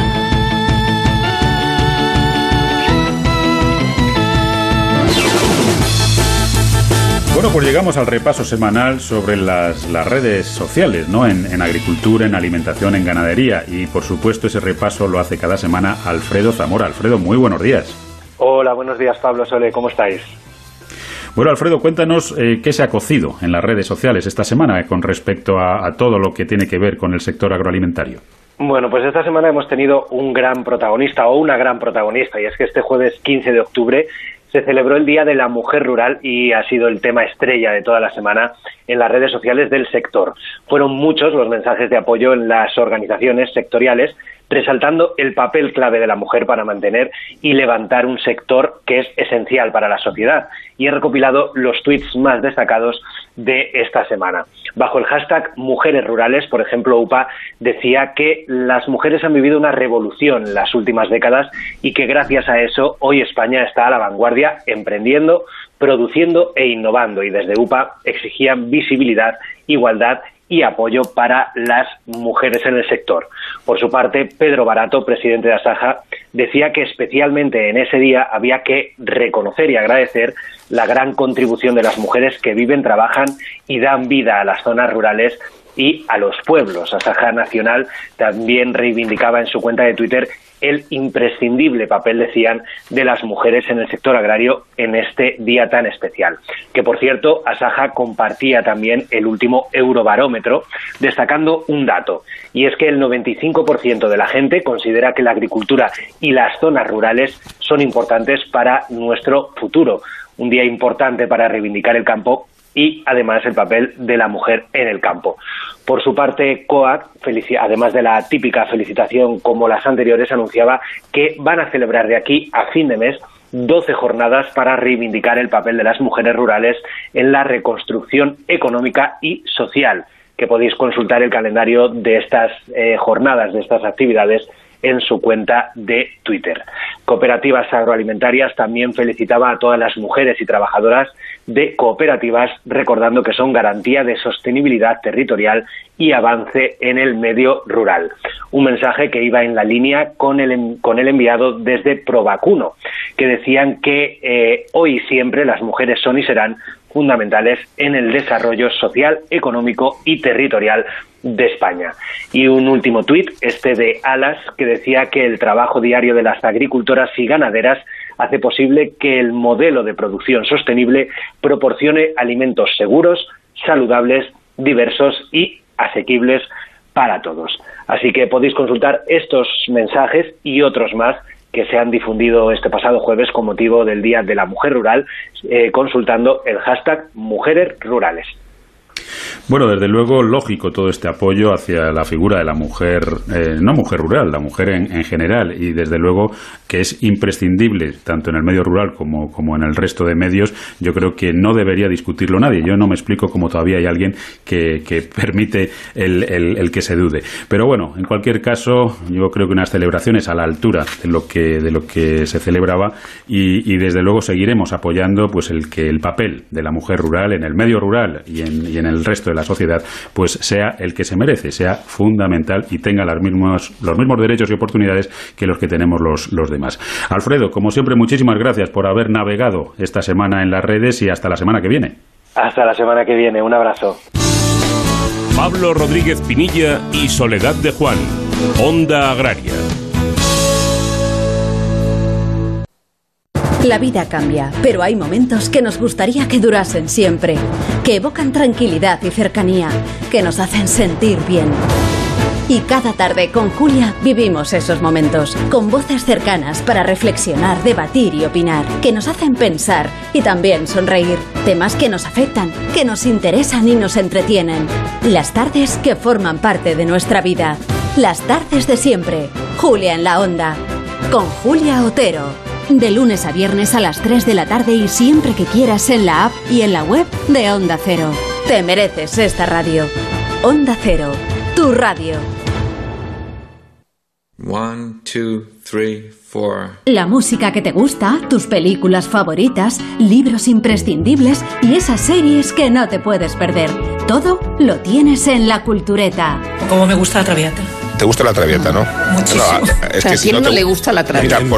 [SPEAKER 2] Bueno, pues llegamos al repaso semanal sobre las, las redes sociales, ¿no? En, en, agricultura, en alimentación, en ganadería. Y por supuesto, ese repaso lo hace cada semana Alfredo Zamora. Alfredo, muy buenos días.
[SPEAKER 15] Hola, buenos días, Pablo Sole, ¿cómo estáis?
[SPEAKER 2] Bueno, Alfredo, cuéntanos eh, qué se ha cocido en las redes sociales esta semana con respecto a, a todo lo que tiene que ver con el sector agroalimentario.
[SPEAKER 15] Bueno, pues esta semana hemos tenido un gran protagonista o una gran protagonista y es que este jueves 15 de octubre se celebró el Día de la Mujer Rural y ha sido el tema estrella de toda la semana en las redes sociales del sector. Fueron muchos los mensajes de apoyo en las organizaciones sectoriales resaltando el papel clave de la mujer para mantener y levantar un sector que es esencial para la sociedad. Y he recopilado los tweets más destacados de esta semana. Bajo el hashtag Mujeres Rurales, por ejemplo, UPA decía que las mujeres han vivido una revolución en las últimas décadas y que gracias a eso hoy España está a la vanguardia emprendiendo, produciendo e innovando. Y desde UPA exigían visibilidad, igualdad y apoyo para las mujeres en el sector. Por su parte, Pedro Barato, presidente de Asaja, decía que especialmente en ese día había que reconocer y agradecer la gran contribución de las mujeres que viven, trabajan y dan vida a las zonas rurales y a los pueblos. Asaja Nacional también reivindicaba en su cuenta de Twitter el imprescindible papel, decían, de las mujeres en el sector agrario en este día tan especial. Que, por cierto, Asaja compartía también el último eurobarómetro, destacando un dato, y es que el 95% de la gente considera que la agricultura y las zonas rurales son importantes para nuestro futuro. Un día importante para reivindicar el campo y además el papel de la mujer en el campo. Por su parte, COAC, además de la típica felicitación como las anteriores, anunciaba que van a celebrar de aquí a fin de mes 12 jornadas para reivindicar el papel de las mujeres rurales en la reconstrucción económica y social, que podéis consultar el calendario de estas eh, jornadas, de estas actividades en su cuenta de Twitter. Cooperativas Agroalimentarias también felicitaba a todas las mujeres y trabajadoras de cooperativas, recordando que son garantía de sostenibilidad territorial y avance en el medio rural. Un mensaje que iba en la línea con el, con el enviado desde Provacuno, que decían que eh, hoy y siempre las mujeres son y serán fundamentales en el desarrollo social, económico y territorial de España. Y un último tuit, este de Alas, que decía que el trabajo diario de las agricultoras y ganaderas hace posible que el modelo de producción sostenible proporcione alimentos seguros, saludables, diversos y asequibles para todos. Así que podéis consultar estos mensajes y otros más que se han difundido este pasado jueves con motivo del Día de la Mujer Rural, eh, consultando el hashtag Mujeres Rurales.
[SPEAKER 2] Bueno, desde luego, lógico todo este apoyo hacia la figura de la mujer, eh, no mujer rural, la mujer en, general, y desde luego que es imprescindible, tanto en el medio rural como, como en el resto de medios, yo creo que no debería discutirlo nadie. Yo no me explico cómo todavía hay alguien que, permite el, el, que se dude. Pero bueno, en cualquier caso, yo creo que unas celebraciones a la altura de lo que, de lo que se celebraba y, y desde luego seguiremos apoyando pues el que el papel de la mujer rural en el medio rural y en, y en el resto de la sociedad, pues sea el que se merece, sea fundamental y tenga los mismos, los mismos derechos y oportunidades que los que tenemos los, los demás. Alfredo, como siempre, muchísimas gracias por haber navegado esta semana en las redes y hasta la semana que viene.
[SPEAKER 15] Hasta la semana que viene, un abrazo.
[SPEAKER 1] Pablo Rodríguez Pinilla y Soledad de Juan, Onda Agraria.
[SPEAKER 16] La vida cambia, pero hay momentos que nos gustaría que durasen siempre, que evocan tranquilidad y cercanía, que nos hacen sentir bien. Y cada tarde con Julia vivimos esos momentos, con voces cercanas para reflexionar, debatir y opinar, que nos hacen pensar y también sonreír. Temas que nos afectan, que nos interesan y nos entretienen. Las tardes que forman parte de nuestra vida. Las tardes de siempre. Julia en la onda. Con Julia Otero. De lunes a viernes a las 3 de la tarde y siempre que quieras en la app y en la web de Onda Cero. Te mereces esta radio. Onda Cero, tu radio.
[SPEAKER 17] One, two, three, four.
[SPEAKER 16] La música que te gusta, tus películas favoritas, libros imprescindibles y esas series que no te puedes perder. Todo lo tienes en la cultureta.
[SPEAKER 18] Como me gusta la traviata
[SPEAKER 19] te gusta la traviata, ¿no?
[SPEAKER 18] Muchísimo.
[SPEAKER 19] es
[SPEAKER 18] que ¿A quién no, le gusta la traviata?
[SPEAKER 19] Mira,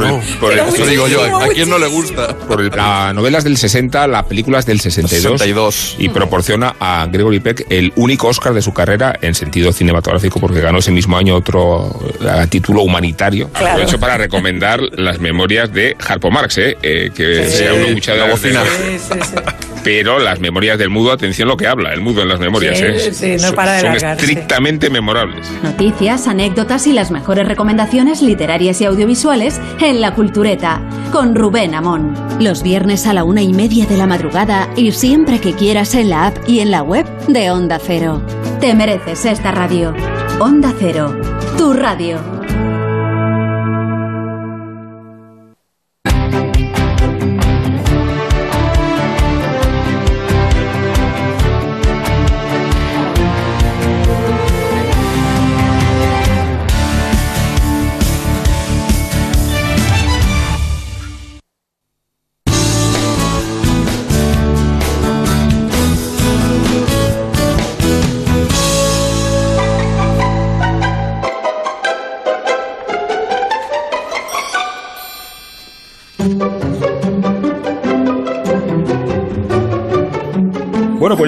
[SPEAKER 19] por,
[SPEAKER 18] el,
[SPEAKER 19] eso digo yo, ¿a quién no le gusta? Por el, la novela es del 60, la película es del 62, 62. y proporciona a Gregory Peck el único Oscar de su carrera en sentido cinematográfico porque ganó ese mismo año otro a título humanitario. Claro. Lo he hecho para recomendar las memorias de Harpo Marx, ¿eh? eh que sí, sea uno mucha de la bocina. Sí, sí, sí pero las memorias del mudo, atención lo que habla, el mudo en las memorias,
[SPEAKER 18] sí, ¿eh? Sí, no para de
[SPEAKER 19] son estrictamente memorables.
[SPEAKER 16] Noticias, anécdotas y las mejores mejores recomendaciones literarias y audiovisuales en La Cultureta, con Rubén Amón. Los viernes a la una y media de la madrugada y siempre que quieras en la app y en la web de Onda Cero. Te mereces esta radio. Onda Cero, tu radio.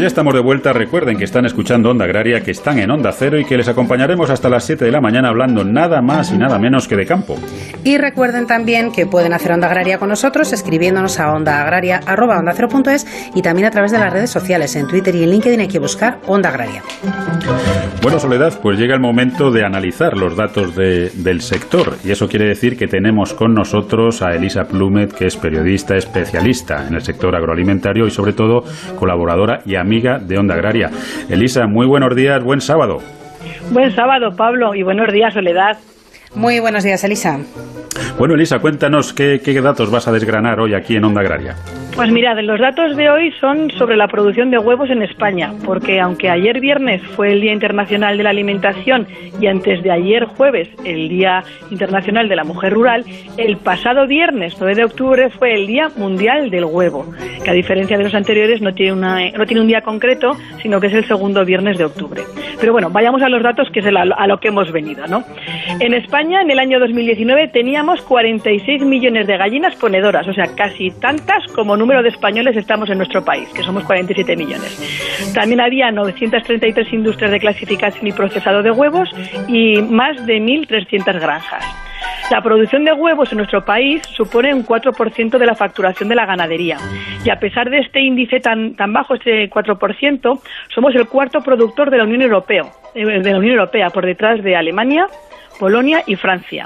[SPEAKER 2] Ya estamos de vuelta. Recuerden que están escuchando Onda Agraria, que están en Onda Cero y que les acompañaremos hasta las 7 de la mañana hablando nada más y nada menos que de campo.
[SPEAKER 3] Y recuerden también que pueden hacer Onda Agraria con nosotros escribiéndonos a ondaagraria.es y también a través de las redes sociales. En Twitter y en LinkedIn hay que buscar Onda Agraria.
[SPEAKER 2] Bueno, Soledad, pues llega el momento de analizar los datos de- del sector. Y eso quiere decir que tenemos con nosotros a Elisa Plumet, que es periodista especialista en el sector agroalimentario y sobre todo colaboradora y amiga de Onda Agraria. Elisa, muy buenos días, buen sábado.
[SPEAKER 20] Buen sábado, Pablo, y buenos días, Soledad.
[SPEAKER 3] Muy buenos días, Elisa.
[SPEAKER 2] Bueno, Elisa, cuéntanos qué, qué datos vas a desgranar hoy aquí en Onda Agraria.
[SPEAKER 20] Pues mirad, los datos de hoy son sobre la producción de huevos en España, porque aunque ayer viernes fue el Día Internacional de la Alimentación y antes de ayer jueves el Día Internacional de la Mujer Rural, el pasado viernes 9 de octubre fue el Día Mundial del Huevo, que a diferencia de los anteriores no tiene, una, no tiene un día concreto, sino que es el segundo viernes de octubre. Pero bueno, vayamos a los datos que es el- a lo que hemos venido, ¿no? En España, en el año 2019, teníamos 46 millones de gallinas ponedoras, o sea, casi tantas como número de españoles estamos en nuestro país, que somos 47 millones. También había 933 industrias de clasificación y procesado de huevos y más de 1.300 granjas. La producción de huevos en nuestro país supone un 4% de la facturación de la ganadería. Y a pesar de este índice tan, tan bajo, este 4%, somos el cuarto productor de la Unión Europea, eh, de la Unión Europea por detrás de Alemania, Polonia y Francia.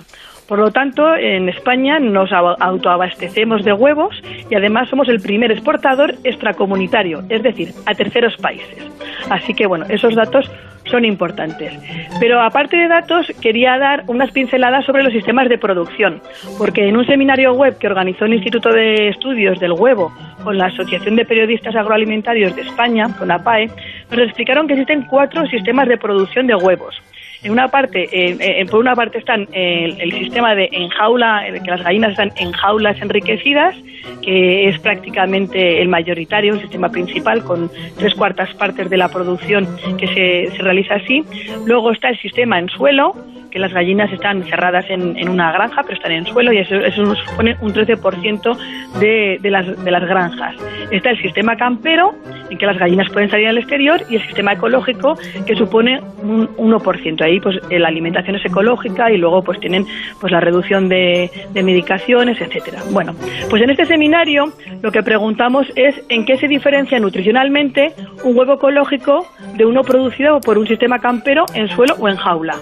[SPEAKER 20] Por lo tanto, en España nos au- autoabastecemos de huevos y además somos el primer exportador extracomunitario, es decir, a terceros países. Así que, bueno, esos datos son importantes. Pero aparte de datos, quería dar unas pinceladas sobre los sistemas de producción, porque en un seminario web que organizó el Instituto de Estudios del Huevo con la Asociación de Periodistas Agroalimentarios de España, con APAE, nos explicaron que existen cuatro sistemas de producción de huevos. En una parte, eh, por una parte están eh, el, el sistema de enjaula, en que las gallinas están en jaulas enriquecidas, que es prácticamente el mayoritario, el sistema principal, con tres cuartas partes de la producción que se, se realiza así. Luego está el sistema en suelo, que las gallinas están cerradas en, en una granja, pero están en suelo y eso, eso supone un 13% de, de, las, de las granjas. Está el sistema campero, en que las gallinas pueden salir al exterior, y el sistema ecológico, que supone un 1%. Ahí pues eh, la alimentación es ecológica y luego pues tienen pues la reducción de, de medicaciones, etcétera. Bueno, pues en este seminario lo que preguntamos es en qué se diferencia nutricionalmente un huevo ecológico de uno producido por un sistema campero en suelo o en jaula.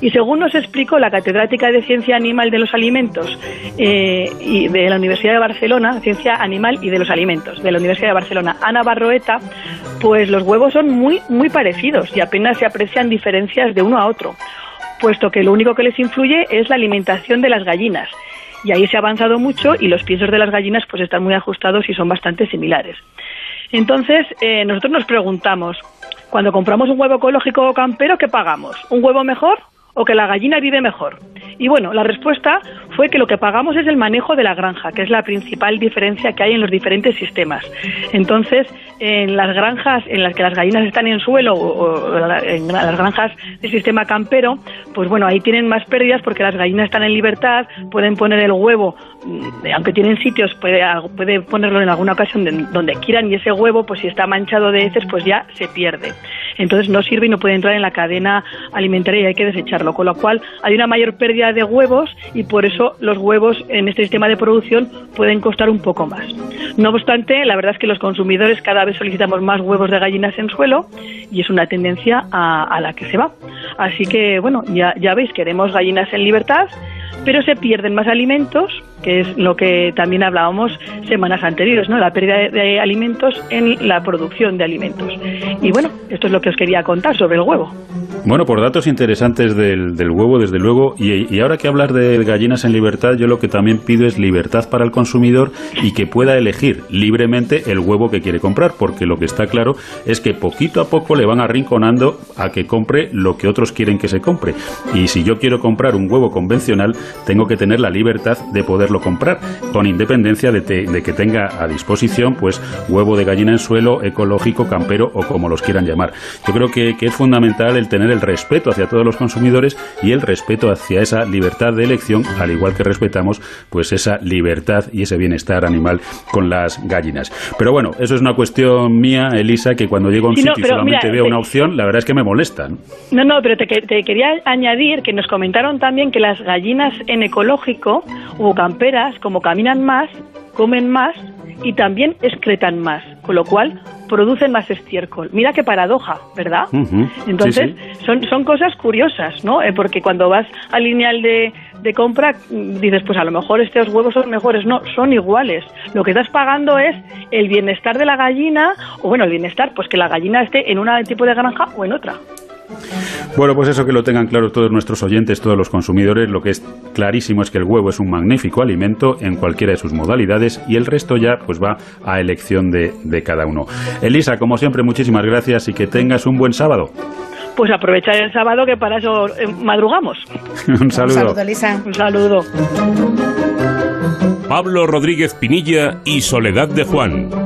[SPEAKER 20] Y según nos explicó la catedrática de Ciencia Animal de los Alimentos eh, y de la Universidad de Barcelona, Ciencia Animal y de los Alimentos, de la Universidad de Barcelona, Ana Barroeta, pues los huevos son muy, muy parecidos y apenas se aprecian diferencias de uno a otro, puesto que lo único que les influye es la alimentación de las gallinas. Y ahí se ha avanzado mucho y los piensos de las gallinas pues están muy ajustados y son bastante similares. Entonces, eh, nosotros nos preguntamos, cuando compramos un huevo ecológico o campero, ¿qué pagamos? ¿Un huevo mejor o que la gallina vive mejor? Y bueno, la respuesta fue que lo que pagamos es el manejo de la granja, que es la principal diferencia que hay en los diferentes sistemas. Entonces, en las granjas en las que las gallinas están en suelo o, en las granjas del sistema campero, pues bueno, ahí tienen más pérdidas porque las gallinas están en libertad, pueden poner el huevo, mm, aunque tienen sitios, puede, puede ponerlo en alguna ocasión de- donde quieran y ese huevo, pues si está manchado de heces, pues ya se pierde. Entonces no sirve y no puede entrar en la cadena alimentaria y hay que desecharlo. Con lo cual hay una mayor pérdida de huevos y por eso los huevos en este sistema de producción pueden costar un poco más. No obstante, la verdad es que los consumidores cada vez solicitamos más huevos de gallinas en suelo y es una tendencia a, la que se va. Así que, bueno, ya, ya veis, queremos gallinas en libertad pero se pierden más alimentos, que es lo que también hablábamos semanas anteriores, ¿no? La pérdida de, alimentos en la producción de alimentos. Y bueno, esto es lo que os quería contar sobre el huevo.
[SPEAKER 2] Bueno, por datos interesantes del, huevo, desde luego, y, ahora que hablar de gallinas en libertad, yo lo que también pido es libertad para el consumidor y que pueda elegir libremente el huevo que quiere comprar, porque lo que está claro es que poquito a poco le van arrinconando a que compre lo que otros quieren que se compre. Y si yo quiero comprar un huevo convencional, tengo que tener la libertad de poderlo comprar, con independencia de, que tenga a disposición pues huevo de gallina en suelo, ecológico, campero o como los quieran llamar. Yo creo que, que es fundamental el tener el respeto hacia todos los consumidores y el respeto hacia esa libertad de elección, al igual que respetamos pues esa libertad y ese bienestar animal con las gallinas. Pero bueno, eso es una cuestión mía, Elisa, que cuando llego a un sitio y solamente veo una opción, la verdad es que me molesta.
[SPEAKER 20] No, no, pero te, te quería añadir que nos comentaron también que las gallinas en ecológico o camperas, como caminan más, comen más y también excretan más, con lo cual producen más estiércol. Mira qué paradoja, ¿verdad? Entonces, Son, son cosas curiosas, ¿no? Eh, porque cuando vas al lineal de, de compra, mm, dices, pues a lo mejor estos huevos son mejores. No, son iguales. Lo que estás pagando es el bienestar de la gallina, o bueno, el bienestar, pues que la gallina esté en un tipo de granja o en otra.
[SPEAKER 2] Bueno, pues eso que lo tengan claro todos nuestros oyentes, todos los consumidores, lo que es clarísimo es que el huevo es un magnífico alimento en cualquiera de sus modalidades y el resto ya pues va a elección de, cada uno. Elisa, como siempre, muchísimas gracias y que tengas un buen sábado.
[SPEAKER 20] Pues aprovechar el sábado que para eso eh, madrugamos.
[SPEAKER 2] un saludo. Un saludo,
[SPEAKER 20] Elisa. Un saludo.
[SPEAKER 1] Pablo Rodríguez Pinilla y Soledad de Juan.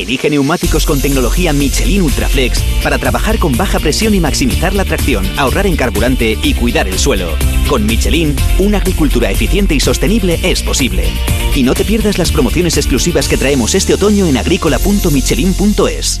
[SPEAKER 5] Elige neumáticos con tecnología Michelin Ultraflex para trabajar con baja presión y maximizar la tracción, ahorrar en carburante y cuidar el suelo. Con Michelin, una agricultura eficiente y sostenible es posible. Y no te pierdas las promociones exclusivas que traemos este otoño en agrícola.michelin.es.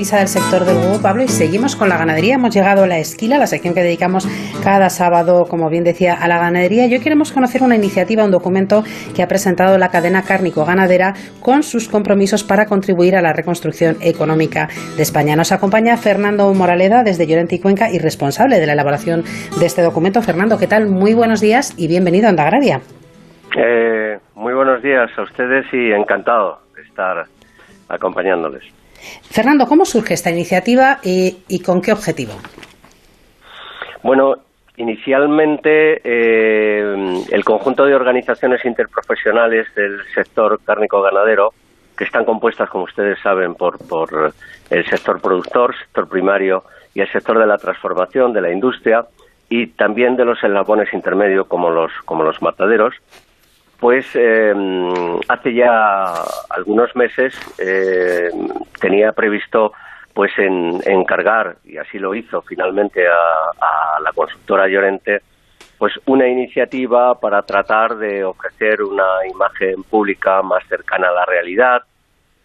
[SPEAKER 3] Del sector del huevo, Pablo, y seguimos con la ganadería. Hemos llegado a la esquila, la sección que dedicamos cada sábado, como bien decía, a la ganadería. Y hoy queremos conocer una iniciativa, un documento que ha presentado la cadena cárnico-ganadera con sus compromisos para contribuir a la reconstrucción económica de España. Nos acompaña Fernando Moraleda desde Llorente y Cuenca y responsable de la elaboración de este documento. Fernando, ¿qué tal? Muy buenos días y bienvenido a Onda Agraria.
[SPEAKER 21] Eh, muy buenos días a ustedes y encantado de estar acompañándoles.
[SPEAKER 3] Fernando, ¿cómo surge esta iniciativa y, con qué objetivo?
[SPEAKER 21] Bueno, inicialmente eh, el conjunto de organizaciones interprofesionales del sector cárnico-ganadero, que están compuestas, como ustedes saben, por, el sector productor, sector primario y el sector de la transformación de la industria, y también de los eslabones intermedios como los, como los mataderos, pues eh, hace ya algunos meses eh, tenía previsto pues en, encargar, y así lo hizo finalmente a, la consultora Llorente, pues una iniciativa para tratar de ofrecer una imagen pública más cercana a la realidad,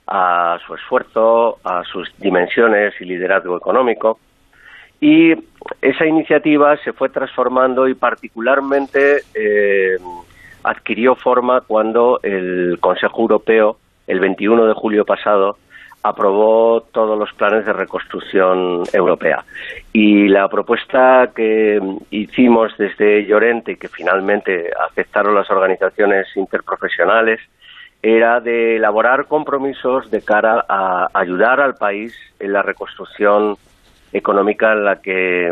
[SPEAKER 21] a su esfuerzo, a sus dimensiones y liderazgo económico. Y esa iniciativa se fue transformando y particularmente eh, adquirió forma cuando el Consejo Europeo, el 21 de julio pasado, aprobó todos los planes de reconstrucción europea. Y la propuesta que hicimos desde Llorente y que finalmente aceptaron las organizaciones interprofesionales era de elaborar compromisos de cara a ayudar al país en la reconstrucción económica en la que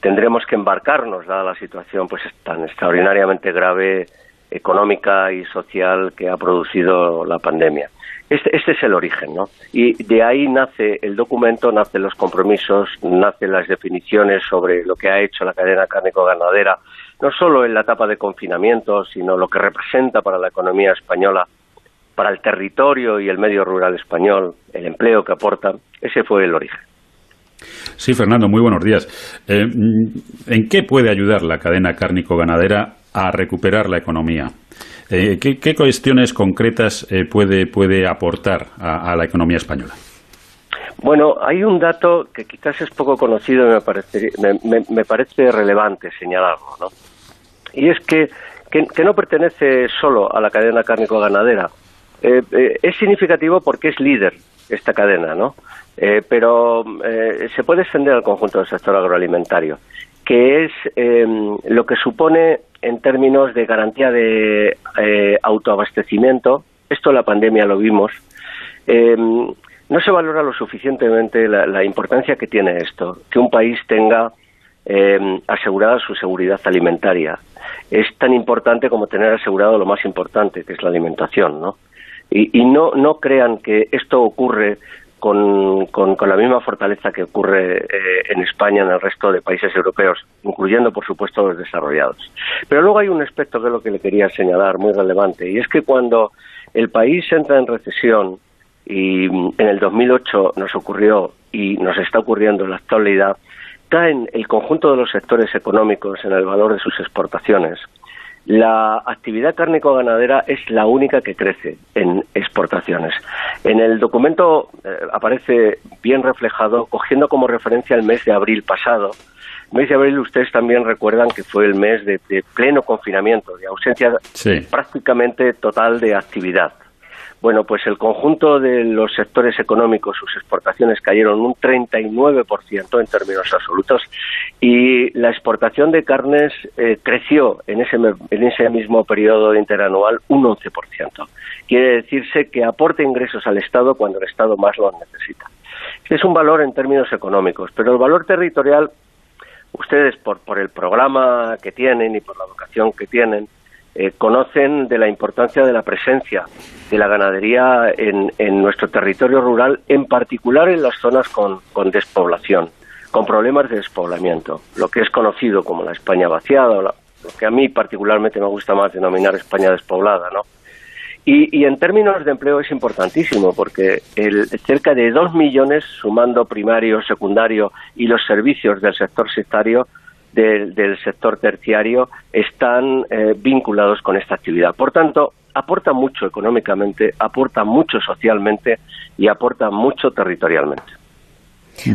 [SPEAKER 21] tendremos que embarcarnos, dada la situación pues tan extraordinariamente grave económica y social que ha producido la pandemia. Este, este, es el origen, ¿no? Y de ahí nace el documento, nacen los compromisos, nacen las definiciones sobre lo que ha hecho la cadena cárnico-ganadera, no solo en la etapa de confinamiento, sino lo que representa para la economía española, para el territorio y el medio rural español, el empleo que aporta. Ese fue el origen.
[SPEAKER 2] Sí, Fernando, muy buenos días. Eh, ¿En qué puede ayudar la cadena cárnico-ganadera a recuperar la economía? Eh, ¿qué, cuestiones concretas eh, puede, puede aportar a, la economía española?
[SPEAKER 21] Bueno, hay un dato que quizás es poco conocido y me parece, me, parece relevante señalarlo, ¿no? Y es que, que, no pertenece solo a la cadena cárnico-ganadera. Eh, es significativo porque es líder esta cadena, ¿no? pero se puede extender al conjunto del sector agroalimentario, que es lo que supone en términos de garantía de eh, autoabastecimiento. Esto la pandemia lo vimos. Em, no se valora lo suficientemente la, importancia que tiene esto, que un país tenga em, asegurada su seguridad alimentaria. Es tan importante como tener asegurado lo más importante, que es la alimentación, ¿no? Y, y no, no crean que esto ocurre con, con, la misma fortaleza que ocurre eh, en España, en el resto de países europeos, incluyendo, por supuesto, los desarrollados. Pero luego hay un aspecto que es lo que le quería señalar, muy relevante, y es que cuando el país entra en recesión, y en el 2008 nos ocurrió y nos está ocurriendo en la actualidad, caen el conjunto de los sectores económicos en el valor de sus exportaciones la actividad cárnico-ganadera es la única que crece en exportaciones. En el documento eh, aparece bien reflejado, cogiendo como referencia el mes de abril pasado. El mes de abril ustedes también recuerdan que fue el mes de, pleno confinamiento, de ausencia prácticamente total de actividad. Bueno, pues el conjunto de los sectores económicos, sus exportaciones cayeron un 39% en términos absolutos y la exportación de carnes eh, creció en ese, en ese mismo periodo interanual un 11%. Quiere decirse que aporta ingresos al Estado cuando el Estado más lo necesita. Es un valor en términos económicos, pero el valor territorial, ustedes por, por el programa que tienen y por la vocación que tienen, eh, conocen de la importancia de la presencia de la ganadería en, nuestro territorio rural, en particular en las zonas con, despoblación, con problemas de despoblamiento, lo que es conocido como la España vaciada, o lo que a mí particularmente me gusta más denominar España despoblada, ¿no? Y, en términos de empleo es importantísimo porque el, cerca de dos millones, sumando primario, secundario y los servicios del sector sectario, del, sector terciario están eh, vinculados con esta actividad. Por tanto, aporta mucho económicamente, aporta mucho socialmente y aporta mucho territorialmente.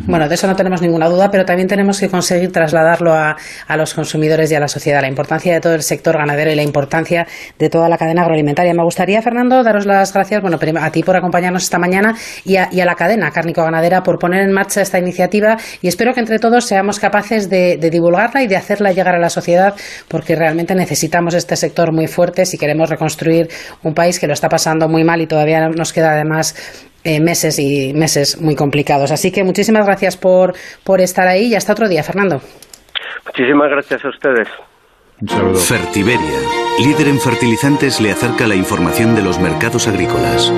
[SPEAKER 3] Bueno, de eso no tenemos ninguna duda, pero también tenemos que conseguir trasladarlo a, los consumidores y a la sociedad, la importancia de todo el sector ganadero y la importancia de toda la cadena agroalimentaria. Me gustaría, Fernando, daros las gracias bueno, a ti por acompañarnos esta mañana y a, la cadena cárnico-ganadera por poner en marcha esta iniciativa y espero que entre todos seamos capaces de, de divulgarla y de hacerla llegar a la sociedad porque realmente necesitamos este sector muy fuerte si queremos reconstruir un país que lo está pasando muy mal y todavía nos queda además eh, meses y meses muy complicados. Así que muchísimas gracias por, por estar ahí y hasta otro día, Fernando.
[SPEAKER 21] Muchísimas gracias a ustedes.
[SPEAKER 22] Fertiberia, líder en fertilizantes, le acerca la información de los mercados agrícolas.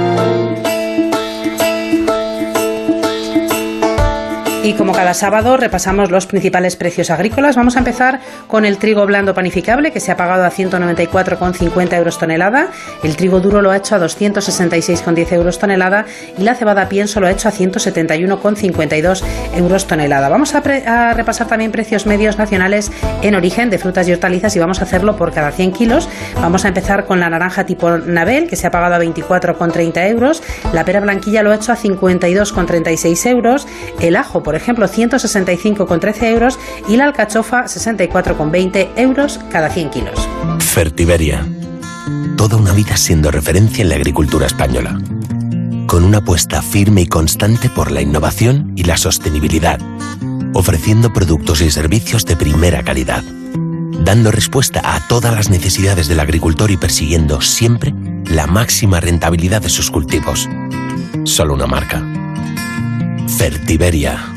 [SPEAKER 3] Y como cada sábado repasamos los principales precios agrícolas, vamos a empezar con el trigo blando panificable que se ha pagado a 194,50 euros tonelada, el trigo duro lo ha hecho a 266,10 euros tonelada y la cebada pienso lo ha hecho a 171,52 euros tonelada. Vamos a, repasar también precios medios nacionales en origen de frutas y hortalizas y vamos a hacerlo por cada 100 kilos. Vamos a empezar con la naranja tipo Nabel que se ha pagado a 24,30 euros, la pera blanquilla lo ha hecho a 52,36 euros, el ajo por ejemplo 165,13 euros y la alcachofa 64,20 euros cada 100 kilos.
[SPEAKER 23] Fertiberia. Toda una vida siendo referencia en la agricultura española. Con una apuesta firme y constante por la innovación y la sostenibilidad. Ofreciendo productos y servicios de primera calidad. Dando respuesta a todas las necesidades del agricultor y persiguiendo siempre la máxima rentabilidad de sus cultivos. Solo una marca. Fertiberia.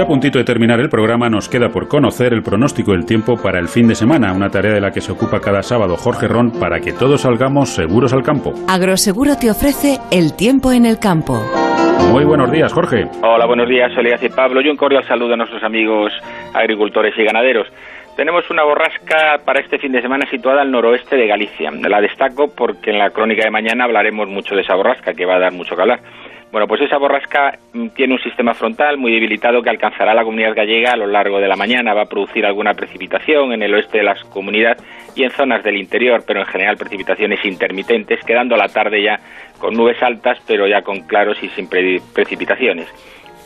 [SPEAKER 2] Ya a puntito de terminar el programa, nos queda por conocer el pronóstico del tiempo para el fin de semana, una tarea de la que se ocupa cada sábado Jorge Ron para que todos salgamos seguros al campo.
[SPEAKER 24] Agroseguro te ofrece el tiempo en el campo.
[SPEAKER 2] Muy buenos días, Jorge.
[SPEAKER 25] Hola, buenos días, Solías y Pablo. Y un cordial saludo a nuestros amigos agricultores y ganaderos. Tenemos una borrasca para este fin de semana situada al noroeste de Galicia. La destaco porque en la crónica de mañana hablaremos mucho de esa borrasca, que va a dar mucho que hablar. Bueno, pues esa borrasca tiene un sistema frontal muy debilitado que alcanzará la comunidad gallega a lo largo de la mañana. Va a producir alguna precipitación en el oeste de la comunidad y en zonas del interior, pero en general precipitaciones intermitentes, quedando la tarde ya con nubes altas, pero ya con claros y sin precipitaciones.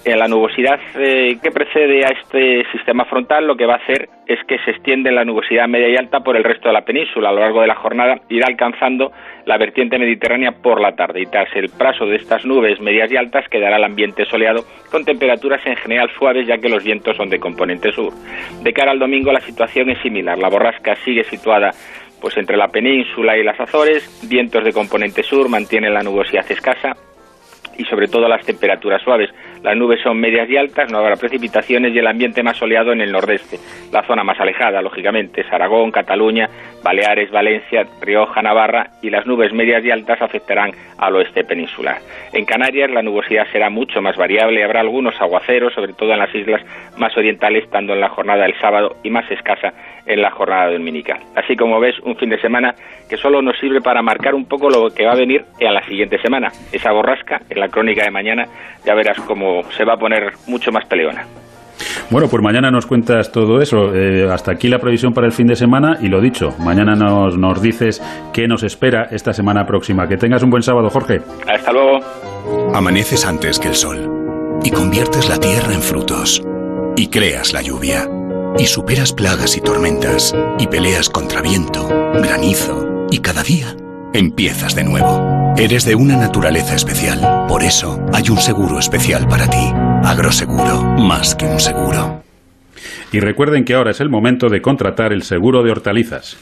[SPEAKER 25] La nubosidad eh, que precede a este sistema frontal lo que va a hacer es que se extiende la nubosidad media y alta por el resto de la península. A lo largo de la jornada irá alcanzando la vertiente mediterránea por la tarde y tras el paso de estas nubes medias y altas quedará el ambiente soleado con temperaturas en general suaves ya que los vientos son de componente sur. De cara al domingo la situación es similar. La borrasca sigue situada pues entre la península y las Azores, vientos de componente sur mantienen la nubosidad escasa y sobre todo las temperaturas suaves. Las nubes son medias y altas, no habrá precipitaciones y el ambiente más soleado en el nordeste. La zona más alejada, lógicamente, es Aragón, Cataluña, Baleares, Valencia, Rioja, Navarra y las nubes medias y altas afectarán al oeste peninsular. En Canarias la nubosidad será mucho más variable, habrá algunos aguaceros, sobre todo en las islas más orientales, tanto en la jornada del sábado y más escasa en la jornada dominical. Así como ves, un fin de semana que solo nos sirve para marcar un poco lo que va a venir en la siguiente semana. Esa borrasca, en la crónica de mañana, ya verás cómo se va a poner mucho más peleona.
[SPEAKER 2] Bueno, pues mañana nos cuentas todo eso. Eh, hasta aquí la previsión para el fin de semana y lo dicho, mañana nos, nos dices qué nos espera esta semana próxima. Que tengas un buen sábado, Jorge.
[SPEAKER 25] Hasta luego.
[SPEAKER 26] Amaneces antes que el sol y conviertes la tierra en frutos y creas la lluvia y superas plagas y tormentas y peleas contra viento, granizo y cada día empiezas de nuevo. Eres de una naturaleza especial, por eso hay un seguro especial para ti. Agroseguro, más que un seguro.
[SPEAKER 2] Y recuerden que ahora es el momento de contratar el seguro de hortalizas.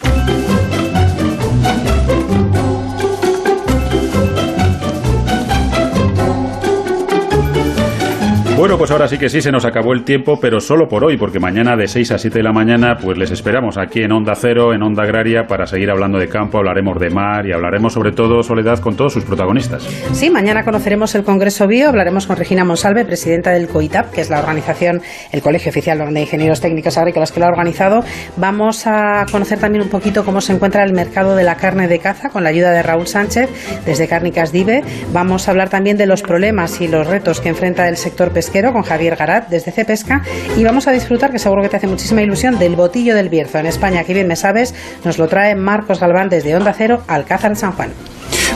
[SPEAKER 2] Bueno, pues ahora sí que sí, se nos acabó el tiempo, pero solo por hoy, porque mañana de 6 a 7 de la mañana, pues les esperamos aquí en Onda Cero, en Onda Agraria, para seguir hablando de campo, hablaremos de mar y hablaremos sobre todo, Soledad, con todos sus protagonistas.
[SPEAKER 3] Sí, mañana conoceremos el Congreso Bio, hablaremos con Regina Monsalve, presidenta del COITAP, que es la organización, el Colegio Oficial de Ingenieros Técnicos Agrícolas que lo ha organizado. Vamos a conocer también un poquito cómo se encuentra el mercado de la carne de caza, con la ayuda de Raúl Sánchez, desde Cárnicas Dive. Vamos a hablar también de los problemas y los retos que enfrenta el sector pesquero con Javier Garat desde Cepesca y vamos a disfrutar, que seguro que te hace muchísima ilusión, del botillo del Bierzo en España, que bien me sabes, nos lo trae Marcos Galván desde Onda Cero, Alcázar San Juan.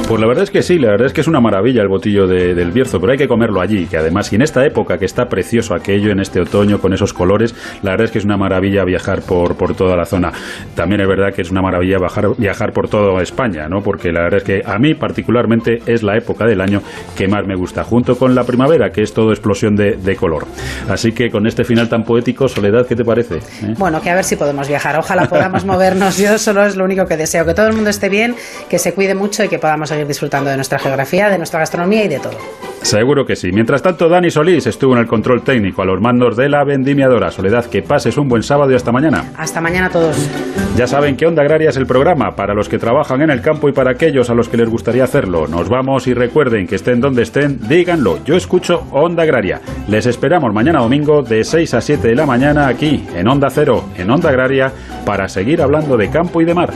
[SPEAKER 2] Pues la verdad es que sí, la verdad es que es una maravilla el botillo del Bierzo, pero hay que comerlo allí, que además, y en esta época que está precioso aquello, en este otoño, con esos colores, la verdad es que es una maravilla viajar por, por toda la zona. También es verdad que es una maravilla viajar, viajar por toda España, ¿no? Porque la verdad es que a mí particularmente es la época del año que más me gusta, junto con la primavera, que es todo explosión de, color. Así que con este final tan poético, Soledad, ¿qué te parece?
[SPEAKER 3] ¿Eh? Bueno, que a ver si podemos viajar, ojalá podamos movernos, yo solo es lo único que deseo, que todo el mundo esté bien, que se cuide mucho y que podamos seguir disfrutando de nuestra geografía, de nuestra gastronomía y de todo.
[SPEAKER 2] Seguro que sí. Mientras tanto, Dani Solís estuvo en el control técnico a los mandos de la vendimiadora. Soledad, que pases un buen sábado y hasta mañana.
[SPEAKER 3] Hasta mañana a todos.
[SPEAKER 2] Ya saben que Onda Agraria es el programa para los que trabajan en el campo y para aquellos a los que les gustaría hacerlo. Nos vamos y recuerden que estén donde estén, díganlo. Yo escucho Onda Agraria. Les esperamos mañana domingo de 6 a 7 de la mañana aquí en Onda Cero, en Onda Agraria, para seguir hablando de campo y de mar.